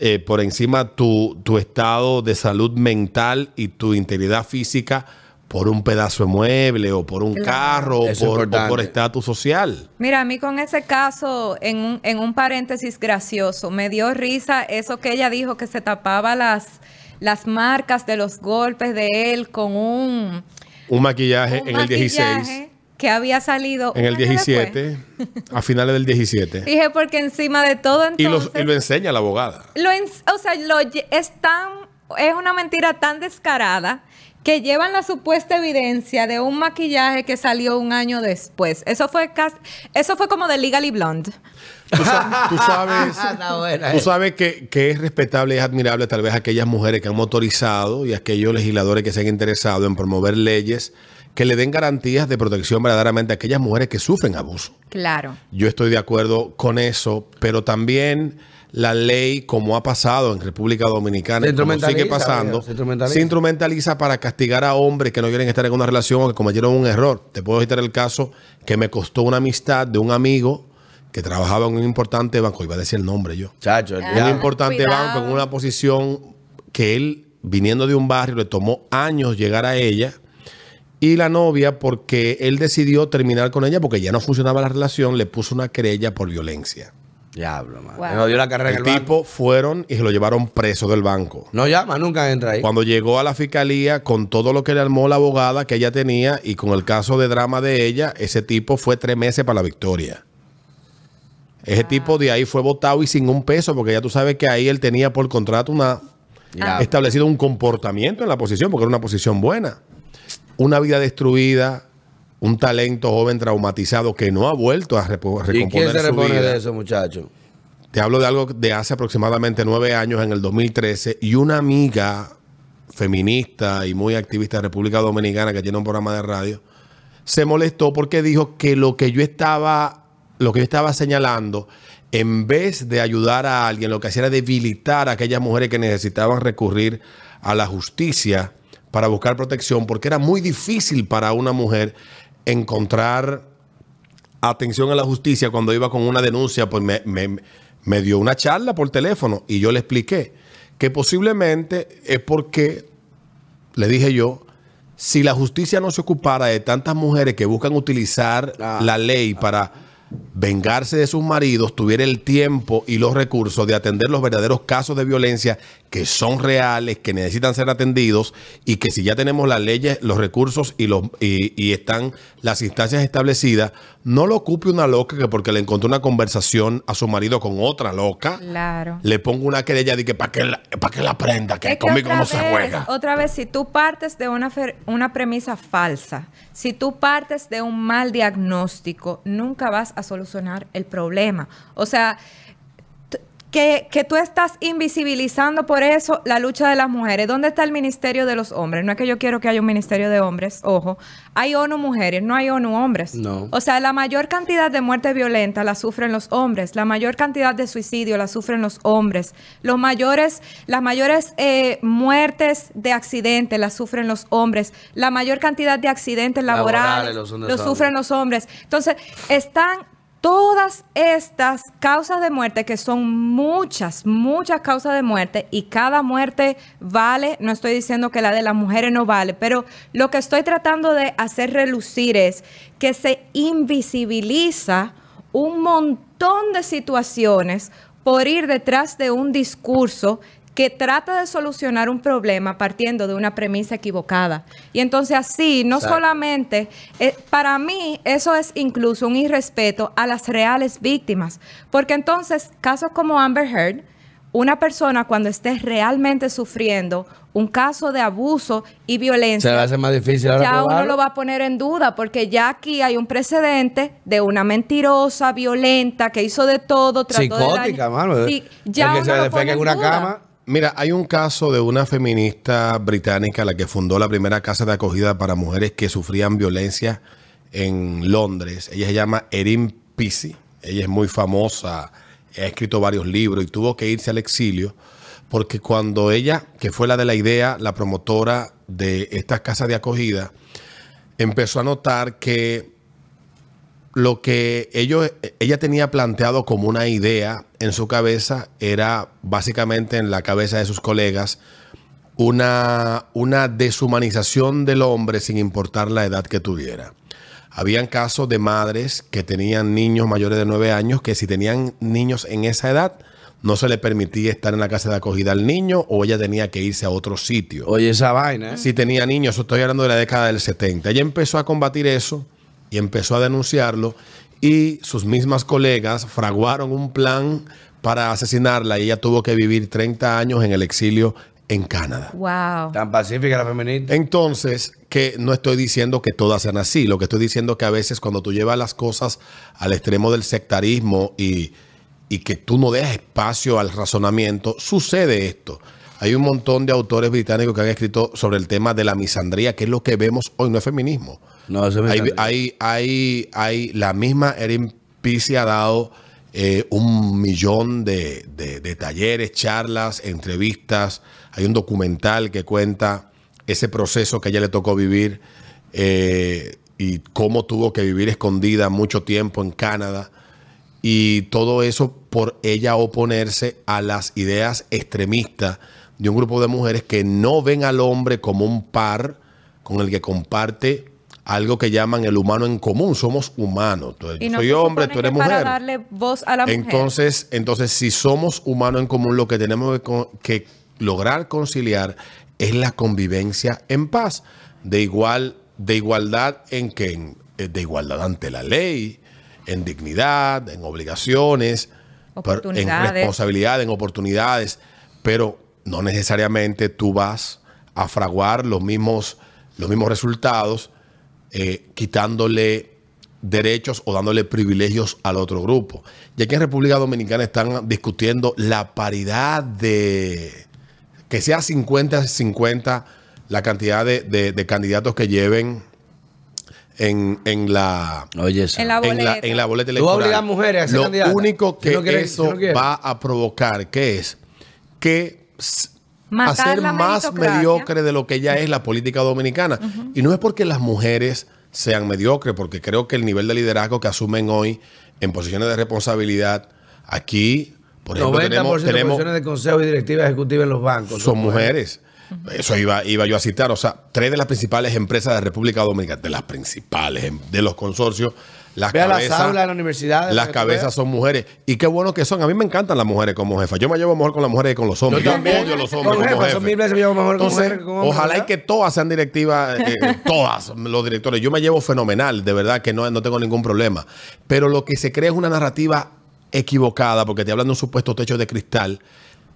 eh, por encima tu, tu estado de salud mental y tu integridad física por un pedazo de mueble o por un Claro. carro o por- o importante. por estatus social. Mira, a mí con ese caso, en un, en un paréntesis gracioso, me dio risa eso que ella dijo que se tapaba las, las marcas de los golpes de él con un, Un maquillaje un en el 16. maquillaje que había salido En el un año después. 17, a finales del 17. *laughs* Dije, porque encima de todo Y, lo enseña la abogada. lo en- o sea, lo es tan, es una mentira tan descarada que llevan la supuesta evidencia de un maquillaje que salió un año después. Eso fue cas- eso fue como de Legally Blonde. Tú, sa- tú sabes, *laughs* buena, tú sabes que, que es respetable y es admirable tal vez aquellas mujeres que han motorizado y aquellos legisladores que se han interesado en promover leyes que le den garantías de protección verdaderamente a aquellas mujeres que sufren abuso. Claro. Yo estoy de acuerdo con eso, pero también la ley, como ha pasado en República Dominicana, Se y como sigue instrumentaliza, pasando, viejo, se instrumentaliza. se instrumentaliza para castigar a hombres que no quieren estar en una relación o que cometieron un error. Te puedo citar el caso que me costó una amistad de un amigo que trabajaba en un importante banco, iba a decir el nombre yo, Chacho, el Ah. un importante Cuidado. banco en una posición que él, viniendo de un barrio, le tomó años llegar a ella. Y la novia, porque él decidió terminar con ella porque ya no funcionaba la relación, le puso una querella por violencia. Diablo, man. Wow. Jodió la carrera en El banco. tipo fueron y se lo llevaron preso del banco. No llama, nunca entra ahí. Cuando llegó a la fiscalía con todo lo que le armó la abogada que ella tenía y con el caso de drama de ella, ese tipo fue tres meses para la victoria. Ese tipo de ahí fue votado y sin un peso, porque ya tú sabes que ahí él tenía por contrato una establecido un comportamiento en la posición, porque era una posición buena. Una vida destruida, un talento joven traumatizado que no ha vuelto a repo- ¿Y quién recomponer se su repone vida. de eso, muchacho? Te hablo de algo de hace aproximadamente nueve años, en el 2013, y una amiga feminista y muy activista de República Dominicana que tiene un programa de radio, se molestó porque dijo que lo que yo estaba, lo que yo estaba señalando, en vez de ayudar a alguien, lo que hacía era debilitar a aquellas mujeres que necesitaban recurrir a la justicia para buscar protección, porque era muy difícil para una mujer encontrar atención a la justicia cuando iba con una denuncia, pues me, me- me dio una charla por teléfono y yo le expliqué que posiblemente es porque, le dije yo, si la justicia no se ocupara de tantas mujeres que buscan utilizar Ah. la ley para vengarse de sus maridos, tuviera el tiempo y los recursos de atender los verdaderos casos de violencia que son reales, que necesitan ser atendidos y que si ya tenemos las leyes, los recursos y, los, y, y están las instancias establecidas, no lo ocupe una loca que porque le encontró una conversación a su marido con otra loca, Claro. le pongo una querella de que para que, la- pa' que la prenda, que Es que conmigo otra no se juega. Otra vez, si tú partes de una, fer- una premisa falsa, si tú partes de un mal diagnóstico, nunca vas a solucionar el problema. O sea, que, que tú estás invisibilizando por eso la lucha de las mujeres. ¿Dónde está el Ministerio de los Hombres? No es que yo quiero que haya un Ministerio de Hombres, ojo. Hay ONU Mujeres, no hay ONU Hombres. No. O sea, la mayor cantidad de muerte violenta la sufren los hombres, la mayor cantidad de suicidio la sufren los hombres, los mayores, las mayores eh, muertes de accidentes las sufren los hombres, la mayor cantidad de accidentes Laborales laborales los los sufren los hombres. Entonces, están todas estas causas de muerte, que son muchas, muchas causas de muerte, y cada muerte vale, no estoy diciendo que la de las mujeres no vale, pero lo que estoy tratando de hacer relucir es que se invisibiliza un montón de situaciones por ir detrás de un discurso que trata de solucionar un problema partiendo de una premisa equivocada. Y entonces así, no Exacto. solamente, eh, para mí eso es incluso un irrespeto a las reales víctimas, porque entonces casos como Amber Heard, una persona cuando esté realmente sufriendo un caso de abuso y violencia, Se le hace más difícil ahora ya uno lo va a poner en duda, porque ya aquí hay un precedente de una mentirosa, violenta, que hizo de todo, trató de Psicótica, dañar- mano. Sí, ya uno se lo pone en una duda. cama. Mira, hay un caso de una feminista británica, la que fundó la primera casa de acogida para mujeres que sufrían violencia en Londres. Ella se llama Erin Pisi. Ella es muy famosa, ha escrito varios libros y tuvo que irse al exilio porque cuando ella, que fue la de la idea, la promotora de estas casas de acogida, empezó a notar que lo que ellos, ella tenía planteado como una idea en su cabeza era básicamente en la cabeza de sus colegas una, una deshumanización del hombre sin importar la edad que tuviera. Habían casos de madres que tenían niños mayores de nueve años que si tenían niños en esa edad no se le permitía estar en la casa de acogida al niño o ella tenía que irse a otro sitio Oye, esa vaina, ¿eh? si tenía niños, estoy hablando de la década del 70. Ella empezó a combatir eso y empezó a denunciarlo y sus mismas colegas fraguaron un plan para asesinarla y ella tuvo que vivir 30 años en el exilio en Canadá. Wow. Tan pacífica la feminista. Entonces, que no estoy diciendo que todas sean así, lo que estoy diciendo que a veces cuando tú llevas las cosas al extremo del sectarismo y, y que tú no dejas espacio al razonamiento, sucede esto. Hay un montón de autores británicos que han escrito sobre el tema de la misandría, que es lo que vemos hoy, no es feminismo. No, eso me Hay, hay, hay, hay- la misma Erin Pisi ha dado eh, un millón de, de- de talleres, charlas, entrevistas. Hay un documental que cuenta ese proceso que a ella le tocó vivir eh, y cómo tuvo que vivir escondida mucho tiempo en Canadá. Y todo eso por ella oponerse a las ideas extremistas de un grupo de mujeres que no ven al hombre como un par con el que comparte algo que llaman el humano en común. Somos humanos. Yo no soy hombre, tú eres que para mujer. darle voz a la mujer. Entonces, entonces, si somos humanos en común, lo que tenemos que, que lograr conciliar es la convivencia en paz, de igual, de igualdad en que eh, de igualdad ante la ley, en dignidad, en obligaciones, en responsabilidad, en oportunidades, pero no necesariamente tú vas a fraguar los mismos, los mismos resultados eh, quitándole derechos o dándole privilegios al otro grupo. Y aquí en República Dominicana están discutiendo la paridad de que sea 50-50 la cantidad de, de- de candidatos que lleven en, en la Oye, eso. En la en la, boleta. en la boleta Tú vas a electoral. mujeres a ser Lo único Si que no eso si no quieren. va a provocar, ¿qué es? Que Matar hacer la más mediocre de lo que ya es la política dominicana. Y no es porque las mujeres sean mediocres, porque creo que el nivel de liderazgo que asumen hoy en posiciones de responsabilidad aquí, por ejemplo, 90% tenemos, de tenemos posiciones de consejo y directiva ejecutiva en los bancos. son mujeres. Eso iba, iba yo a citar. O sea, tres de las principales empresas de República Dominicana, de las principales, de los consorcios, las Ve a las cabezas. aulas, a la universidad. Las cabezas son mujeres. Y qué bueno que son. A mí me encantan las mujeres como jefas. Yo me llevo mejor con las mujeres que con los hombres. Yo también. odio a los hombres como jefas, son mil veces me llevo mejor con Entonces, mujeres con hombres, ojalá y que todas sean directivas, eh, eh, *laughs* todas los directores. Yo me llevo fenomenal, de verdad que no, no tengo ningún problema. Pero lo que se crea es una narrativa equivocada, porque te hablan de un supuesto techo de cristal.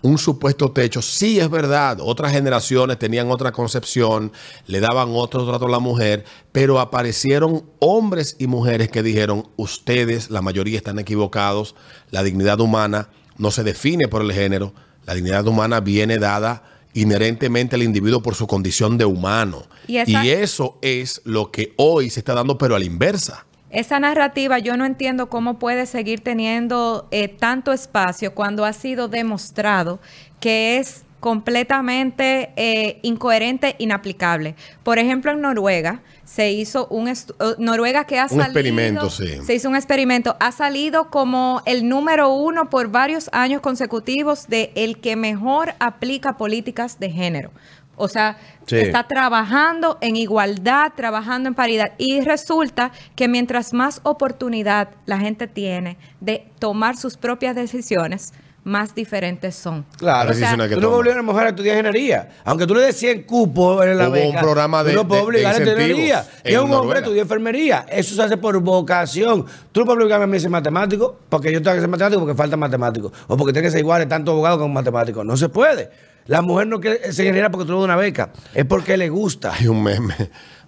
Un supuesto techo, sí es verdad, otras generaciones tenían otra concepción, le daban otro trato a la mujer, pero aparecieron hombres y mujeres que dijeron, ustedes, la mayoría están equivocados, la dignidad humana no se define por el género, la dignidad humana viene dada inherentemente al individuo por su condición de humano. Y esa- y eso es lo que hoy se está dando, pero a la inversa. Esa narrativa yo no entiendo cómo puede seguir teniendo eh, tanto espacio cuando ha sido demostrado que es completamente eh, incoherente, inaplicable. Por ejemplo, en Noruega se hizo un eh, Noruega que ha Un salido experimento, sí. se hizo un experimento, ha salido como el número uno por varios años consecutivos de el que mejor aplica políticas de género. O sea, Sí. está trabajando en igualdad, trabajando en paridad. Y resulta que mientras más oportunidad la gente tiene de tomar sus propias decisiones, más diferentes son. Claro, o sea, que tú no obligar a una mujer a estudiar ingeniería. Aunque tú le des 100 cupos en la Hubo beca. un programa de- tú no puedes de- obligar de a estudiar ingeniería. Y a en un hombre estudia enfermería. Eso se hace por vocación. Tú no puedes obligarme a mí a ser matemático porque yo tengo que ser matemático porque falta matemático. O porque tiene que ser igual tanto abogado como matemático. No se puede. La mujer no quiere ser ingeniera porque tuvo una beca. Es porque le gusta. Hay un meme,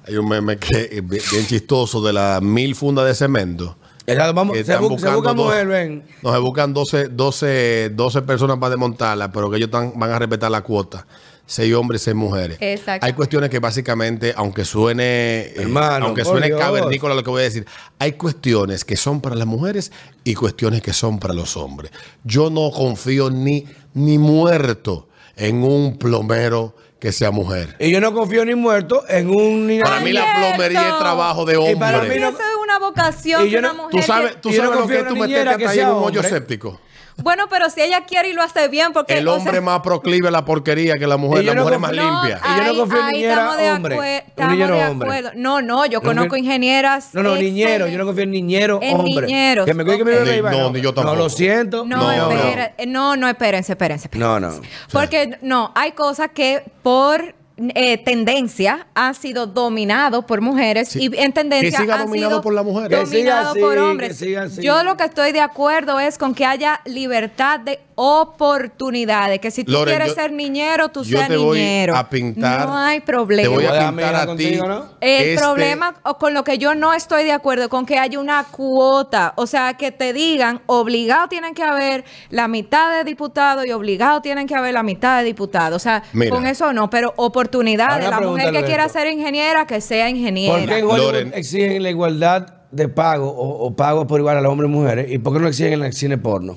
hay un meme que es bien chistoso de las mil fundas de cemento. Exacto, vamos- se, bu- se busca dos- mujer, ven. No, se buscan 12, 12, 12 personas para desmontarla, pero que ellos están- van a respetar la cuota. Seis hombres, seis mujeres. Exacto. Hay cuestiones que básicamente, aunque suene, eh, Hermano, aunque suene Dios. cavernícola lo que voy a decir, hay cuestiones que son para las mujeres y cuestiones que son para los hombres. Yo no confío ni, ni muerto en un plomero que sea mujer. Y yo no confío ni muerto en un ni Para mí la plomería es trabajo de Y para hombre. mí no- Eso es una vocación Y yo de una no- mujer. Tú sabes, tú no sabes lo que es tú una meterte hasta ahí en un hoyo hombre. séptico. Bueno, pero si ella quiere y lo hace bien, porque El o hombre sea, más proclive a la porquería que la mujer. La no mujer es más No, limpia. Y yo no confío en niñera estamos de hombre. acue- Un estamos niñero de hombre. acuerdo. No, no, yo No conozco ingenieras. No, no, niñero. Yo no confío en niñero En hombre. niñeros, Que me cuide que mi ok. bebé Ni- iba, no, ni yo tampoco. No, lo siento. No, No, espera- no, no, espérense, espérense. espérense. No, no. Porque no, hay cosas que por eh, tendencia han sido dominados por mujeres Sí. y en tendencia Que siga han dominado sido por la mujer. Que siga dominados así, por que hombres. siga así. Yo lo que estoy de acuerdo es con que haya libertad de oportunidades, que si tú Loren, quieres yo- ser niñero, tú seas niñero. a pintar- No hay problema. Te voy a pintar a ti. contigo, ¿no? El este- problema o con lo que yo no estoy de acuerdo con que haya una cuota, o sea, que te digan obligado tienen que haber la mitad de diputados y obligado tienen que haber la mitad de diputados, o sea, Mira. con eso no, pero oportunidades, la mujer que quiera ser ingeniera que sea ingeniera. ¿Por qué Loren. exigen la igualdad de pago o, o pago por igual a los hombres y mujeres? ¿Y por qué no exigen en el cine porno?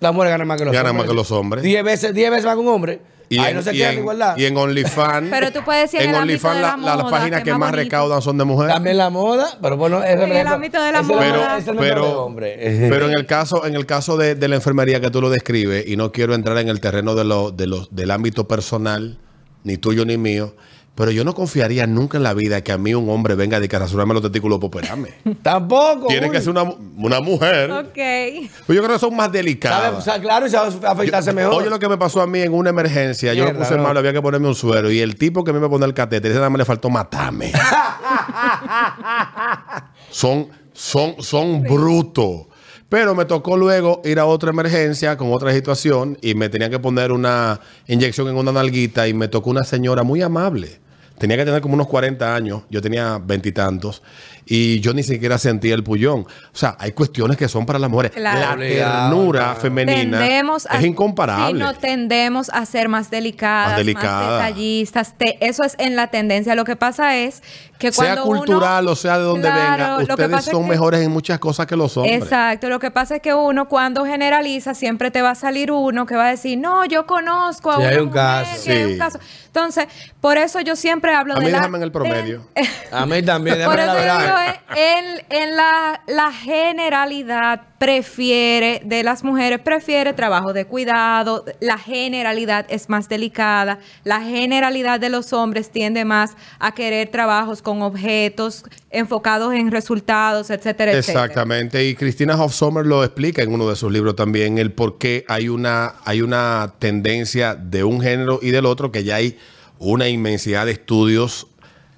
Las mujeres ganan más que los Ganan hombres. más que los hombres. Diez veces, diez veces más que un hombre. Y Ahí en, no se y queda en igualdad. y en OnlyFans. *laughs* Pero tú puedes decir en en el OnlyFans de la- la la- las páginas que más recaudan son de mujeres. También la moda, pero bueno, es el ámbito de la moda. no es de pero, hombre. *laughs* pero en el caso, en el caso de, de la enfermería que tú lo describes, y no quiero entrar en el terreno de lo, de los, del ámbito personal, ni tuyo ni mío, pero yo no confiaría nunca en la vida que a mí un hombre venga de que rasurarme los testículos para operarme. *laughs* Tampoco. Tiene que ser una, una mujer. Ok. Pues yo creo que son más delicadas. o sea, claro, y sabe afeitarse mejor. Oye, lo que me pasó a mí en una emergencia, yo me Mierda, puse no. malo, había que ponerme un suero. Y el tipo que me iba a poner el catéter, ese nada más le faltó matarme. *laughs* son, son, son brutos. Pero me tocó luego ir a otra emergencia con otra situación y me tenían que poner una inyección en una nalguita y me tocó una señora muy amable. Tenía que tener como unos 40 años, yo tenía veintitantos y, yo ni siquiera sentía el pullón. O sea, hay cuestiones que son para las mujeres. Claro. La ternura claro. femenina Tendemos a, es incomparable. Sí, no tendemos a ser más delicadas, Más más, delicada. detallistas. Te- eso es en la tendencia. Lo que pasa es que sea cuando cultural uno- o sea de donde Claro, venga, ustedes son que- mejores en muchas cosas que los hombres. Exacto, lo que pasa es que uno cuando generaliza siempre te va a salir uno que va a decir, no, yo conozco a Sí, una hay un mujer caso. que hay un caso. Entonces, por eso yo siempre hablo A de mí la... déjame en el promedio. de- *laughs* A mí también, déjame la verdad. Eh, en, la, generalidad prefiere, de las mujeres, prefiere trabajo de cuidado, la generalidad es más delicada, la generalidad de los hombres tiende más a querer trabajos con objetos enfocados en resultados, etcétera, etcétera. Exactamente. Y Cristina Hofsommer lo explica en uno de sus libros también, el por qué hay una, hay una tendencia de un género y del otro, que ya hay una inmensidad de estudios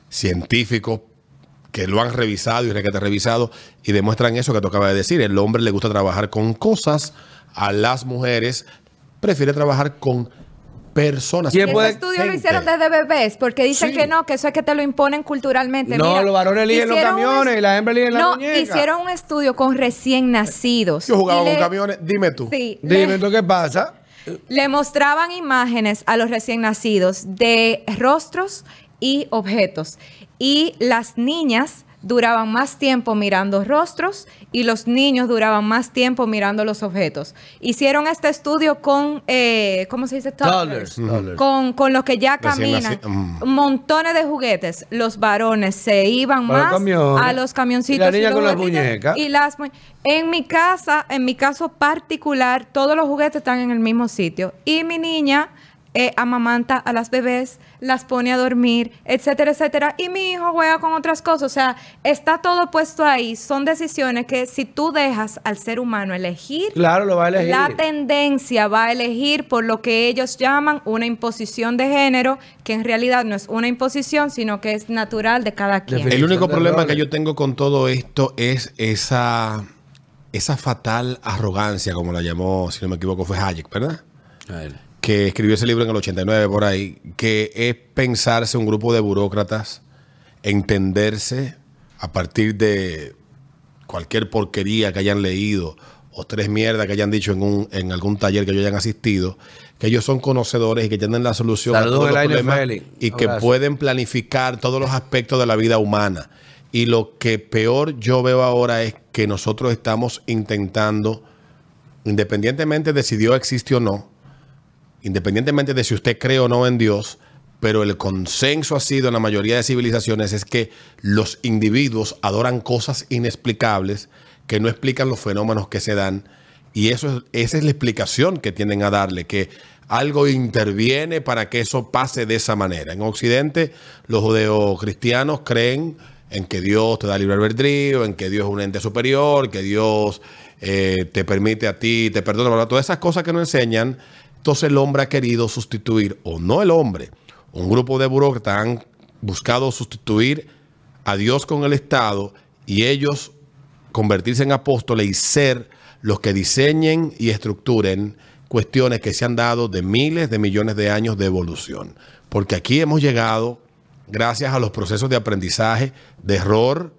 científicos que lo han revisado y requete revisado y demuestran eso que tú acabas de decir. El hombre le gusta trabajar con cosas, a las mujeres prefiere trabajar con personas. ¿Quién Ese puede- estudio lo hicieron desde bebés, porque dicen Sí. que no, que eso es que te lo imponen culturalmente. No, Mira, los varones eligen los camiones es- y las hembras eligen la No, muñeca. hicieron un estudio con recién nacidos. Yo jugaba y con le- camiones, dime tú. Sí, Dime le, tú qué pasa. le mostraban imágenes a los recién nacidos de rostros y objetos. Y las niñas duraban más tiempo mirando rostros y los niños duraban más tiempo mirando los objetos. Hicieron este estudio con, eh, ¿cómo se dice? Toddlers. Con, con los que ya caminan. mm. Montones de juguetes. Los varones se iban Para más a los camioncitos. Y la niña con las muñecas. Y las mu- en mi casa, en mi caso particular, todos los juguetes están en el mismo sitio. Y mi niña eh, amamanta a las bebés, las pone a dormir, etcétera, etcétera. Y mi hijo juega con otras cosas. O sea, está todo puesto ahí. Son decisiones que si tú dejas al ser humano elegir, Claro, lo va a elegir. la tendencia va a elegir por lo que ellos llaman una imposición de género, que en realidad no es una imposición, sino que es natural de cada quien. El único problema que yo tengo con todo esto es esa, esa fatal arrogancia, como la llamó, si no me equivoco, fue Hayek, ¿verdad? Que escribió ese libro en el 89 por ahí, que es pensarse un grupo de burócratas, entenderse a partir de cualquier porquería que hayan leído o tres mierdas que hayan dicho en, un, en algún taller que ellos hayan asistido, que ellos son conocedores y que tienen la solución Saludos a todos los de la problemas NFL. y que pueden planificar todos los aspectos de la vida humana. Y lo que peor yo veo ahora es que nosotros estamos intentando, independientemente de si Dios existe o no, independientemente de si usted cree o no en Dios, pero el consenso ha sido en la mayoría de civilizaciones es que los individuos adoran cosas inexplicables que no explican los fenómenos que se dan. Y eso es, esa es la explicación que tienden a darle, que algo interviene para que eso pase de esa manera. En Occidente, los judeocristianos creen en que Dios te da libre albedrío, en que Dios es un ente superior, que Dios eh, te permite a ti, te perdona, todas esas cosas que nos enseñan. Entonces el hombre ha querido sustituir, o no el hombre, un grupo de burócratas han buscado sustituir a Dios con el Estado y ellos convertirse en apóstoles y ser los que diseñen y estructuren cuestiones que se han dado de miles de millones de años de evolución. Porque aquí hemos llegado gracias a los procesos de aprendizaje, de error,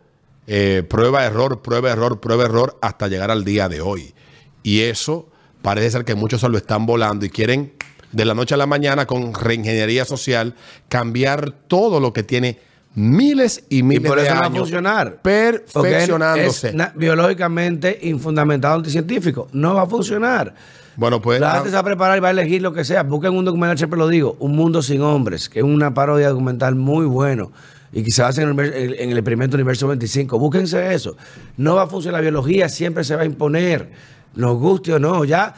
eh, prueba, error, prueba, error, prueba, error, hasta llegar al día de hoy. Y eso parece ser que muchos se lo están volando y quieren de la noche a la mañana con reingeniería social cambiar todo lo que tiene miles y Y miles por de eso no va a años funcionar. Porque es- perfeccionándose. es biológicamente infundamentado anticientífico. No va a funcionar. bueno, pues La ah, gente se va a preparar y va a elegir lo que sea. Busquen un documental, siempre lo digo, Un Mundo Sin Hombres, que es una parodia documental muy bueno y que se en el, en el experimento Universo 25. Búsquense eso. No va a funcionar. La biología siempre se va a imponer, nos guste o no. Ya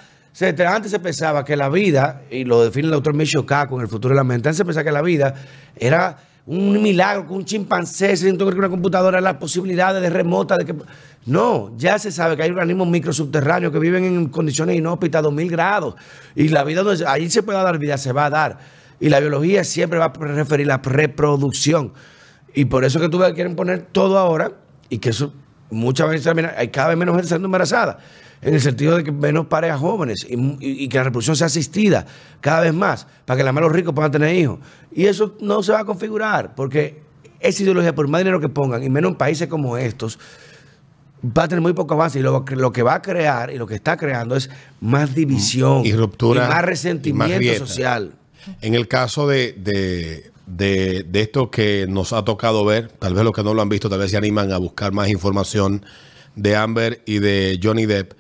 antes se pensaba que la vida, y lo define el doctor Michio Kaku en el futuro de la mente, antes se pensaba que la vida era un milagro, que un chimpancé se con una computadora, las posibilidades de remota, de que... No, ya se sabe que hay organismos microsubterráneos que viven en condiciones inhóspitas, 2000 grados, y la vida, ahí se puede dar vida, se va a dar. Y la biología siempre va a referir la reproducción. Y por eso que tú que quieren poner todo ahora, y que eso muchas veces hay cada vez menos gente siendo embarazada, en el sentido de que menos parejas jóvenes y, y- y que la reproducción sea asistida cada vez más, para que la más los ricos puedan tener hijos. Y eso no se va a configurar, porque esa ideología, por más dinero que pongan, y menos en países como estos, va a tener muy poco avance y lo, que- lo que va a crear y lo que está creando es más división y ruptura y más y resentimiento social. En el caso de, de, de- de esto que nos ha tocado ver, tal vez los que no lo han visto, tal vez se animan a buscar más información de Amber y de Johnny Depp,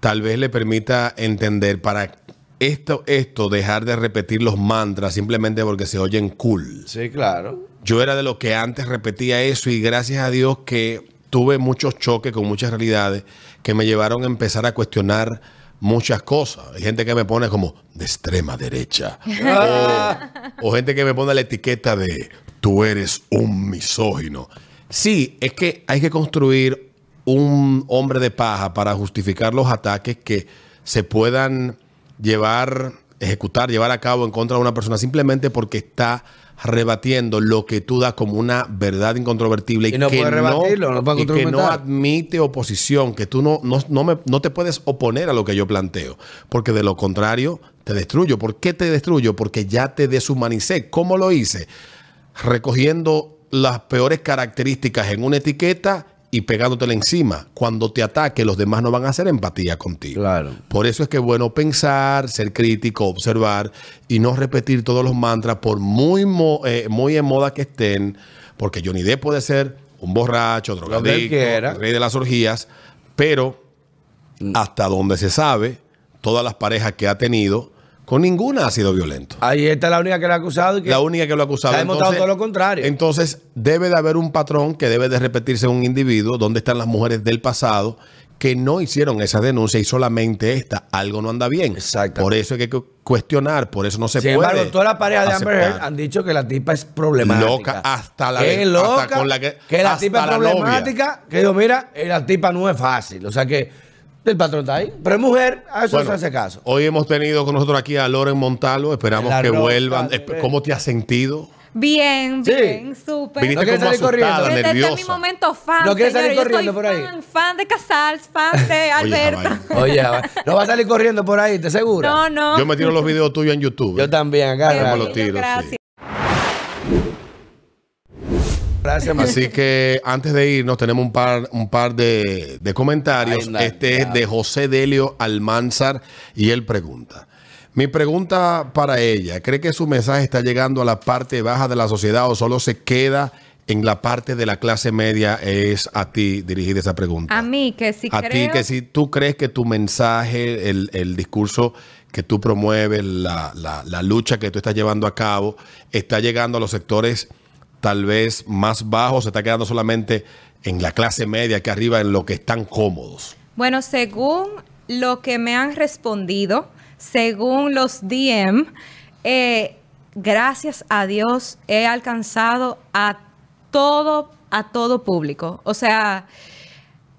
tal vez le permita entender para esto, esto, dejar de repetir los mantras simplemente porque se oyen cool. Sí, claro. Yo era de los que antes repetía eso y gracias a Dios que tuve muchos choques con muchas realidades que me llevaron a empezar a cuestionar muchas cosas. Hay gente que me pone como de extrema derecha. *laughs* o, o gente que me pone la etiqueta de tú eres un misógino. Sí, es que hay que construir un hombre de paja para justificar los ataques que se puedan llevar, ejecutar, llevar a cabo en contra de una persona simplemente porque está rebatiendo lo que tú das como una verdad incontrovertible Y no que no puede y que no contraargumentar. admite oposición, que tú no, no, no, me- no te puedes oponer a lo que yo planteo, porque de lo contrario te destruyo. ¿Por qué te destruyo? Porque ya te deshumanicé. ¿Cómo lo hice? Recogiendo las peores características en una etiqueta y pegándotela encima. Cuando te ataque, los demás no van a hacer empatía contigo. Claro. Por eso es que es bueno pensar, ser crítico, observar y no repetir todos los mantras por muy, mo- eh, muy en moda que estén, porque Johnny Depp puede ser un borracho, drogadicto, rey de las orgías, pero hasta donde se sabe, todas las parejas que ha tenido, con ninguna ha sido violento. Ahí está la única que le ha acusado y que La única que lo ha acusado. Ha demostrado todo lo contrario. Entonces, debe de haber un patrón que debe de repetirse en un individuo donde están las mujeres del pasado que no hicieron esa denuncia y solamente esta, algo no anda bien. Exactamente. Por eso hay que cu- cuestionar, por eso no se Sin puede. embargo, todas las parejas de Amber Heard han dicho que la tipa es problemática. Loca, hasta la que loca, hasta con la que- la tipa es la problemática. Que digo, mira, eh, la tipa no es fácil. O sea que el patrón está ahí. Pero es mujer, a eso Bueno, se hace caso. Hoy hemos tenido con nosotros aquí a Loren Montalo. Esperamos La que roca, vuelvan. bebé. ¿Cómo te has sentido? Bien, Sí. bien, súper. Viniste ¿No quieres como salir corriendo? nerviosa. mi momento fan. ¿No quieres salir yo corriendo por ahí? Fan, fan de Casals, fan de *laughs* Alberto. Oye, *laughs* no va a salir corriendo por ahí, ¿te seguro? no, no. Yo me tiro los videos tuyos en YouTube. Yo también, acá. Qué me raro. lo bello, tiro, sí. Gracias. Martín. Así que antes de irnos tenemos un par, un par de, de comentarios. Ay, este es de José Delio Almanzar y él pregunta. Mi pregunta para ella, ¿cree que su mensaje está llegando a la parte baja de la sociedad o solo se queda en la parte de la clase media? Es a ti dirigida esa pregunta. A mí, que si a creo... ti que si tú crees que tu mensaje, el, el discurso que tú promueves, la, la- la lucha que tú estás llevando a cabo, está llegando a los sectores tal vez más bajos, se está quedando solamente en la clase media, que arriba en lo que están cómodos. Bueno, según lo que me han respondido, según los DM, eh, gracias a Dios he alcanzado a todo, a todo público. O sea,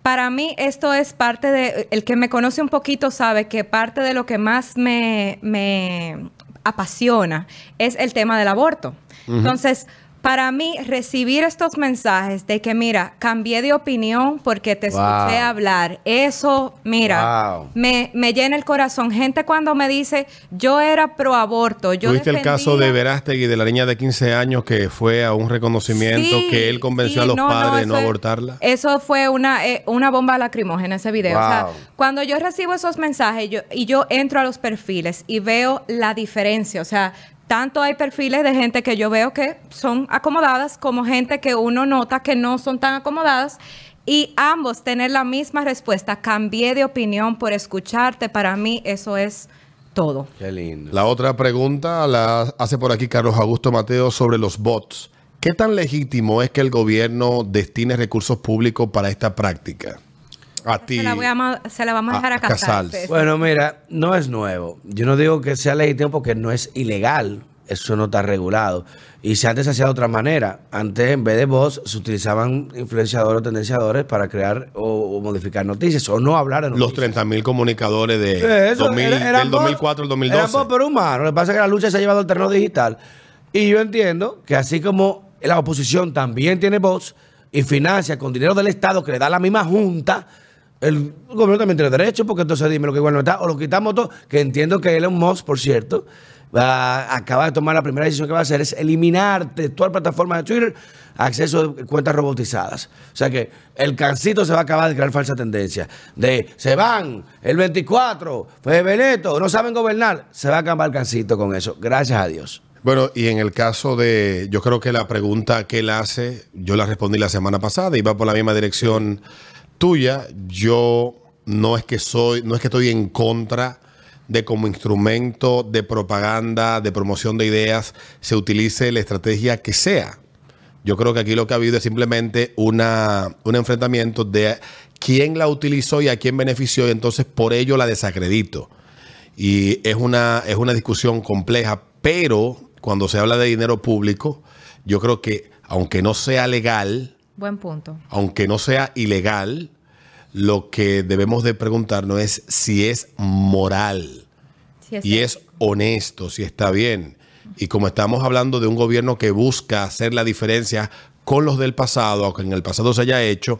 para mí esto es parte de, el que me conoce un poquito sabe que parte de lo que más me, me apasiona es el tema del aborto. Entonces, para mí recibir estos mensajes de que, mira, cambié de opinión porque te Wow. escuché hablar, eso, mira, Wow. me, me llena el corazón. Gente cuando me dice, yo era pro aborto, yo ¿Tuviste el caso de Verástegui, de la niña de 15 años que fue a un reconocimiento Sí, que él convenció sí, a los no, no, padres de no eso abortarla? Eso fue una, eh, una bomba lacrimógena ese video. O sea, cuando yo recibo esos mensajes yo, y yo entro a los perfiles y veo la diferencia, o sea, tanto hay perfiles de gente que yo veo que son acomodadas como gente que uno nota que no son tan acomodadas y ambos tener la misma respuesta. Cambié de opinión por escucharte. Para mí eso es todo. Qué lindo. La otra pregunta la hace por aquí Carlos Augusto Mateo sobre los bots. ¿Qué tan legítimo es que el gobierno destine recursos públicos para esta práctica? A ti. Se la, voy a se la vamos a dejar a, a Casals. Casals. Bueno, mira, no es nuevo. Yo no digo que sea legítimo porque no es ilegal. Eso no está regulado. Y si antes se hacía de otra manera. Antes, en vez de voz, se utilizaban influenciadores o tendenciadores para crear o, o modificar noticias o no hablar de Los noticias. 30 mil comunicadores de eso, 2000 era- eran del voz- 2004 al Eran 2012. voz, pero humanos. Lo que pasa es que la lucha se ha llevado al terreno digital. Y yo entiendo que así como la oposición también tiene voz y financia con dinero del Estado que le da la misma junta, el gobierno también tiene derecho, porque entonces dime lo que igual no está, o lo quitamos todo, que entiendo que Elon Musk, por cierto, va, acaba de tomar la primera decisión que va a hacer es eliminar de toda la plataforma de Twitter acceso de cuentas robotizadas. O sea que el cancito se va a acabar de crear falsa tendencia. De se van, el 24, fue Beneto, no saben gobernar. Se va a acabar el cancito con eso. Gracias a Dios. Bueno, y en el caso de, yo creo que la pregunta que él hace, yo la respondí la semana pasada y va por la misma dirección tuya. Yo no es que soy, no es que estoy en contra de como instrumento de propaganda, de promoción de ideas, se utilice la estrategia que sea. Yo creo que aquí lo que ha habido es simplemente una, un enfrentamiento de quién la utilizó y a quién benefició y entonces por ello la desacredito. Y es una, es una discusión compleja, pero cuando se habla de dinero público, yo creo que aunque no sea legal, Buen punto. aunque no sea ilegal, lo que debemos de preguntarnos es si es moral es y es honesto, si está bien. Y como estamos hablando de un gobierno que busca hacer la diferencia con los del pasado, aunque en el pasado se haya hecho,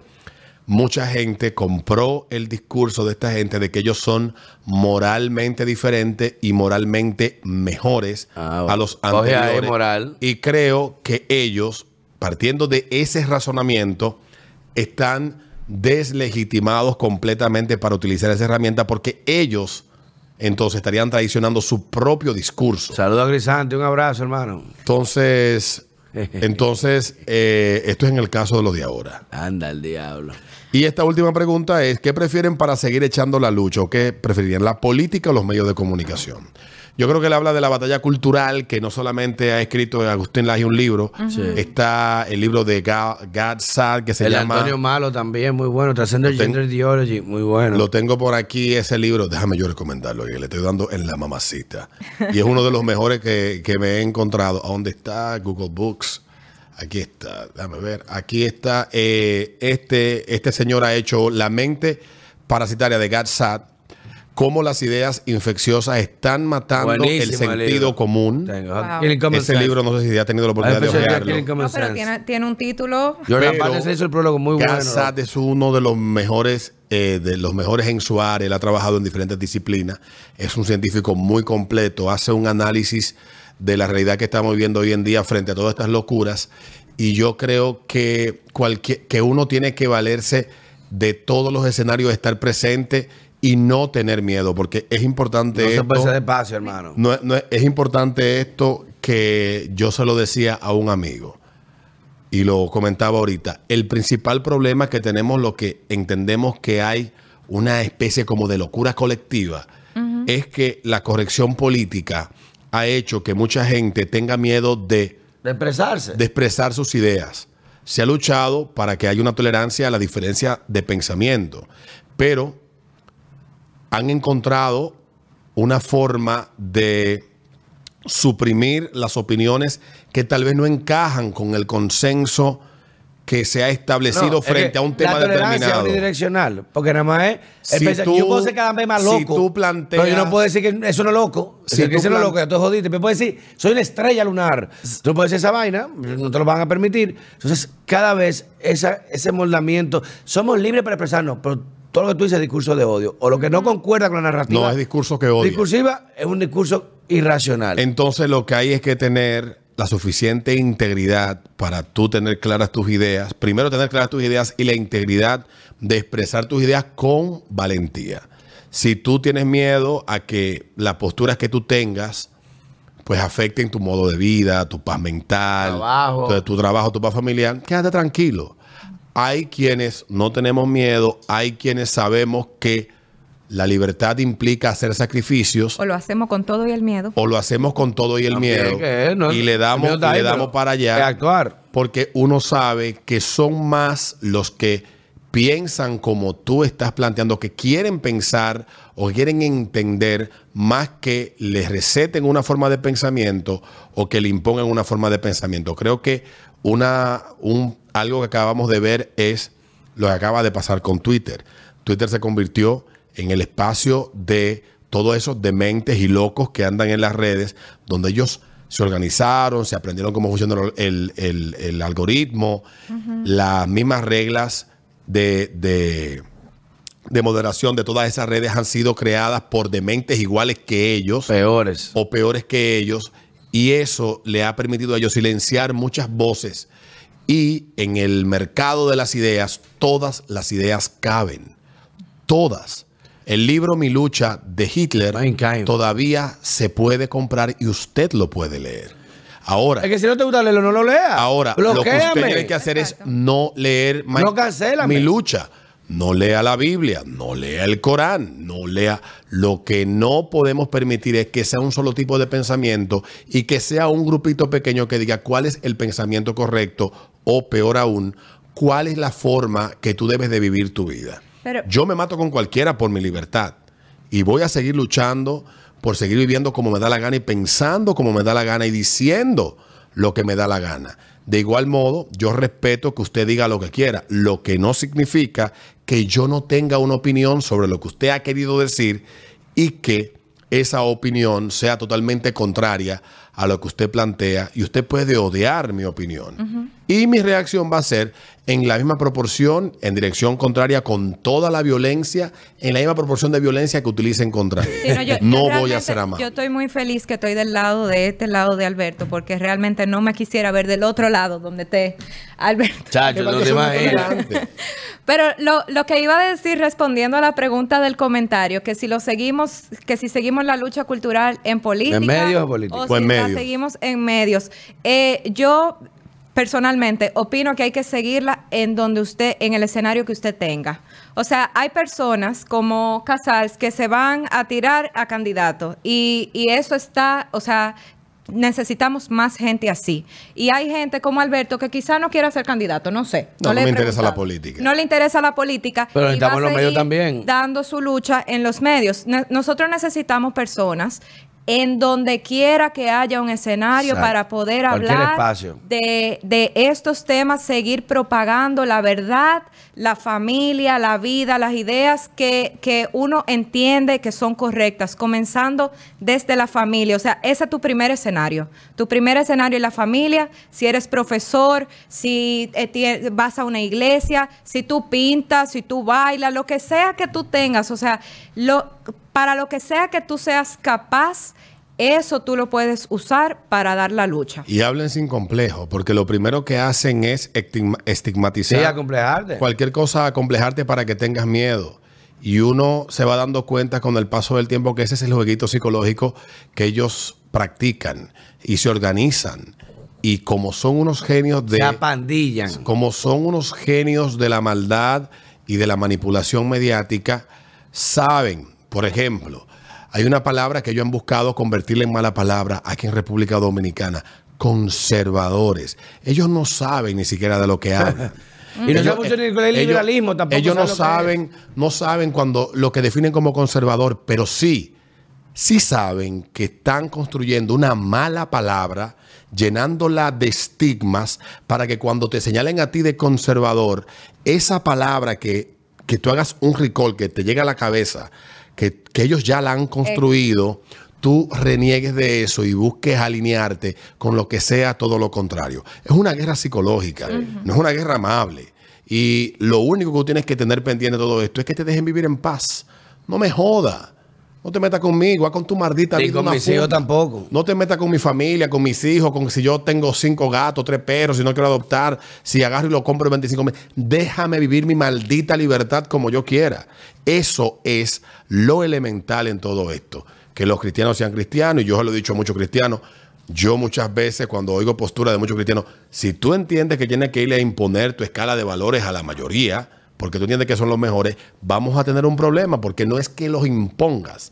mucha gente compró el discurso de esta gente de que ellos son moralmente diferentes y moralmente mejores Ah, bueno. a los anteriores. moral. Y creo que ellos, partiendo de ese razonamiento, están deslegitimados completamente para utilizar esa herramienta porque ellos entonces estarían traicionando su propio discurso. Saludos a Grisante, un abrazo, hermano. Entonces, *laughs* entonces eh, esto es en el caso de los de ahora. Anda el diablo. Y esta última pregunta es, ¿qué prefieren para seguir echando la lucha o qué preferirían, la política o los medios de comunicación? Yo creo que él habla de la batalla cultural, que no solamente ha escrito Agustín Laje un libro, está el libro de Gad Saad, que se el llama... Antonio Malo también, muy bueno. Transcender Gender Ideology, muy bueno. Lo tengo por aquí, ese libro. Déjame yo recomendarlo, que le estoy dando en la mamacita. Y es uno de los mejores que, que me he encontrado. ¿A dónde está? Google Books. Aquí está, déjame ver. Aquí está. eh, este, este señor ha hecho La mente parasitaria de Gad Saad. Cómo las ideas infecciosas están matando el sentido común. Wow. Killing Common Ese Sense. libro, no sé si ya ha tenido la oportunidad de ojearlo. No, pero tiene, tiene un título. Jordan hizo el prólogo muy bueno. Gassad es uno de los mejores, eh, de los mejores en su área. Él ha trabajado en diferentes disciplinas. Es un científico muy completo. Hace un análisis de la realidad que estamos viviendo hoy en día frente a todas estas locuras. Y yo creo que, cualquier, que uno tiene que valerse de todos los escenarios, de estar presente y no tener miedo, porque es importante No se puede ser despacio, hermano. No, es- no es, es importante esto que yo se lo decía a un amigo y lo comentaba ahorita. El principal problema que tenemos, lo que entendemos que hay una especie como de locura colectiva, es que la corrección política ha hecho que mucha gente tenga miedo de, De expresarse. de expresar sus ideas. Se ha luchado para que haya una tolerancia a la diferencia de pensamiento, pero han encontrado una forma de suprimir las opiniones que tal vez no encajan con el consenso que se ha establecido No, es frente que a un tema la determinado. es unidireccional. Porque nada más es. Si pensar- tú- yo puedo ser cada vez más si loco. tú planteas- Pero yo no puedo decir que eso no es loco. Si Si que tú eso no es loco, ya tú jodiste. Pero puedes decir, soy una estrella lunar. Tú no puedes decir esa vaina, no te lo van a permitir. Entonces, cada vez esa, ese moldamiento. Somos libres para expresarnos, pero todo lo que tú dices es discurso de odio. O lo que no concuerda con la narrativa. No es discurso que odia. Discursiva es un discurso irracional. Entonces lo que hay es que tener la suficiente integridad para tú tener claras tus ideas. Primero tener claras tus ideas y la integridad de expresar tus ideas con valentía. Si tú tienes miedo a que las posturas que tú tengas pues afecten tu modo de vida, tu paz mental, Trabajo. tu, tu trabajo, tu paz familiar, quédate tranquilo. Hay quienes no tenemos miedo, hay quienes sabemos que la libertad implica hacer sacrificios O lo hacemos con todo y el miedo. o lo hacemos con todo y el miedo Que, no, y le damos, y le damos para allá actuar. porque uno sabe que son más los que piensan como tú estás planteando, que quieren pensar o quieren entender más que les receten una forma de pensamiento o que le impongan una forma de pensamiento. Creo que una, un, algo que acabamos de ver es lo que acaba de pasar con Twitter. Twitter se convirtió en el espacio de todos esos dementes y locos que andan en las redes, donde ellos se organizaron, se aprendieron cómo funciona el, el- el algoritmo, las mismas reglas de, de- de moderación de todas esas redes han sido creadas por dementes iguales que ellos Peores. o peores que ellos y eso le ha permitido a ellos silenciar muchas voces y en el mercado de las ideas todas las ideas caben todas el libro Mi lucha de Hitler todavía se puede comprar y usted lo puede leer ahora Es que si no te gusta leerlo, no lo leas. Ahora, lo que usted tiene que hacer es no leer ma- No cancélame. mi lucha. No lea la Biblia, no lea el Corán, no lea. Lo que no podemos permitir es que sea un solo tipo de pensamiento y que sea un grupito pequeño que diga cuál es el pensamiento correcto o peor aún, cuál es la forma que tú debes de vivir tu vida. Pero- Yo me mato con cualquiera por mi libertad y voy a seguir luchando por seguir viviendo como me da la gana y pensando como me da la gana y diciendo lo que me da la gana. De igual modo, yo respeto que usted diga lo que quiera, lo que no significa que yo no tenga una opinión sobre lo que usted ha querido decir y que esa opinión sea totalmente contraria a lo que usted plantea y usted puede odiar mi opinión. Y mi reacción va a ser en la misma proporción, en dirección contraria, con toda la violencia, en la misma proporción de violencia que utilicen contra. Sí, no, yo- *laughs* yo no voy a ser amable. Yo estoy muy feliz que estoy del lado de este lado de Alberto, porque realmente no me quisiera ver del otro lado donde esté Alberto. Chacho, no te. *laughs* Pero lo, lo que iba a decir respondiendo a la pregunta del comentario, que si lo seguimos, que si seguimos la lucha cultural en política. ¿En medios o política? O O en si la medios. seguimos en medios. Eh, yo personalmente opino que hay que seguirla en donde usted, en el escenario que usted tenga. O sea, hay personas como Casals que se van a tirar a candidato y, y eso está, o sea, necesitamos más gente así. Y hay gente como Alberto que quizá no quiera ser candidato, no sé. No, no le me interesa la política. No le interesa la política. Pero y necesitamos va a los medios también. Dando su lucha en los medios. Ne- nosotros necesitamos personas en donde quiera que haya un escenario Exacto. para poder hablar de, de estos temas, seguir propagando la verdad, la familia, la vida, las ideas que, que uno entiende que son correctas, comenzando desde la familia. O sea, ese es tu primer escenario. Tu primer escenario es la familia, si eres profesor, si eh, vas a una iglesia, si tú pintas, si tú bailas, lo que sea que tú tengas, o sea, lo, para lo que sea que tú seas capaz, eso tú lo puedes usar para dar la lucha. Y hablen sin complejo, porque lo primero que hacen es estigma- Sí, estigmatizar acomplejarte. cualquier cosa, acomplejarte para que tengas miedo. Y uno se va dando cuenta con el paso del tiempo que ese es el jueguito psicológico que ellos practican y se organizan. Y como son unos genios de... Se apandillan. como son unos genios de la maldad y de la manipulación mediática, saben, por ejemplo, hay una palabra que ellos han buscado convertirla en mala palabra aquí en República Dominicana, conservadores. Ellos no saben ni siquiera de lo que hablan. *laughs* Y no saben el liberalismo tampoco Ellos no saben, no saben cuando lo que definen como conservador, pero sí, sí saben que están construyendo una mala palabra, llenándola de estigmas para que cuando te señalen a ti de conservador, esa palabra que, que tú hagas un recall, que te llega a la cabeza, que, que ellos ya la han construido, tú reniegues de eso y busques alinearte con lo que sea todo lo contrario. Es una guerra psicológica, no es una guerra amable. Y lo único que tú tienes que tener pendiente de todo esto es que te dejen vivir en paz. No me joda. No te metas conmigo, haz con tu maldita Ni vida con una mis hijos tampoco. No te metas con mi familia, con mis hijos, con si yo tengo cinco gatos, tres perros, si no quiero adoptar, si agarro y lo compro en 25 mil. Déjame vivir mi maldita libertad como yo quiera. Eso es lo elemental en todo esto. que los cristianos sean cristianos, y yo se lo he dicho a muchos cristianos. Yo muchas veces cuando oigo postura de muchos cristianos, si tú entiendes que tienes que irle a imponer tu escala de valores a la mayoría, porque tú entiendes que son los mejores, vamos a tener un problema, porque no es que los impongas,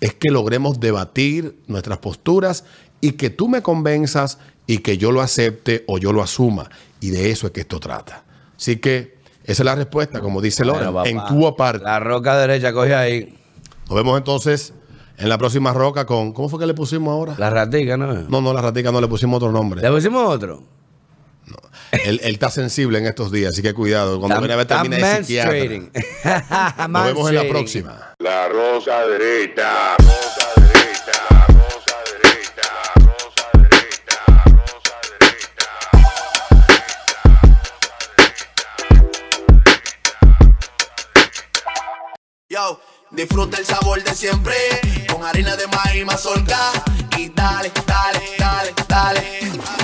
es que logremos debatir nuestras posturas y que tú me convenzas y que yo lo acepte o yo lo asuma. Y de eso es que esto trata. Así que esa es la respuesta, como dice Bueno, papá, en tu aparte. La roca derecha coge ahí. Nos vemos entonces en la próxima roca con. ¿Cómo fue que le pusimos ahora? La ratica, ¿no? No, no, la ratica no le pusimos otro nombre. ¿Le pusimos otro? Él, él está sensible en estos días, así que cuidado. Cuando viene a ver, termina de psiquiatra. Nos vemos en la próxima. La rosa derecha. Rosa derecha. Rosa derecha. Rosa derecha. Rosa derecha. Yo, disfruta el sabor de siempre con harina de maíz mazorca y dale, dale, dale, dale.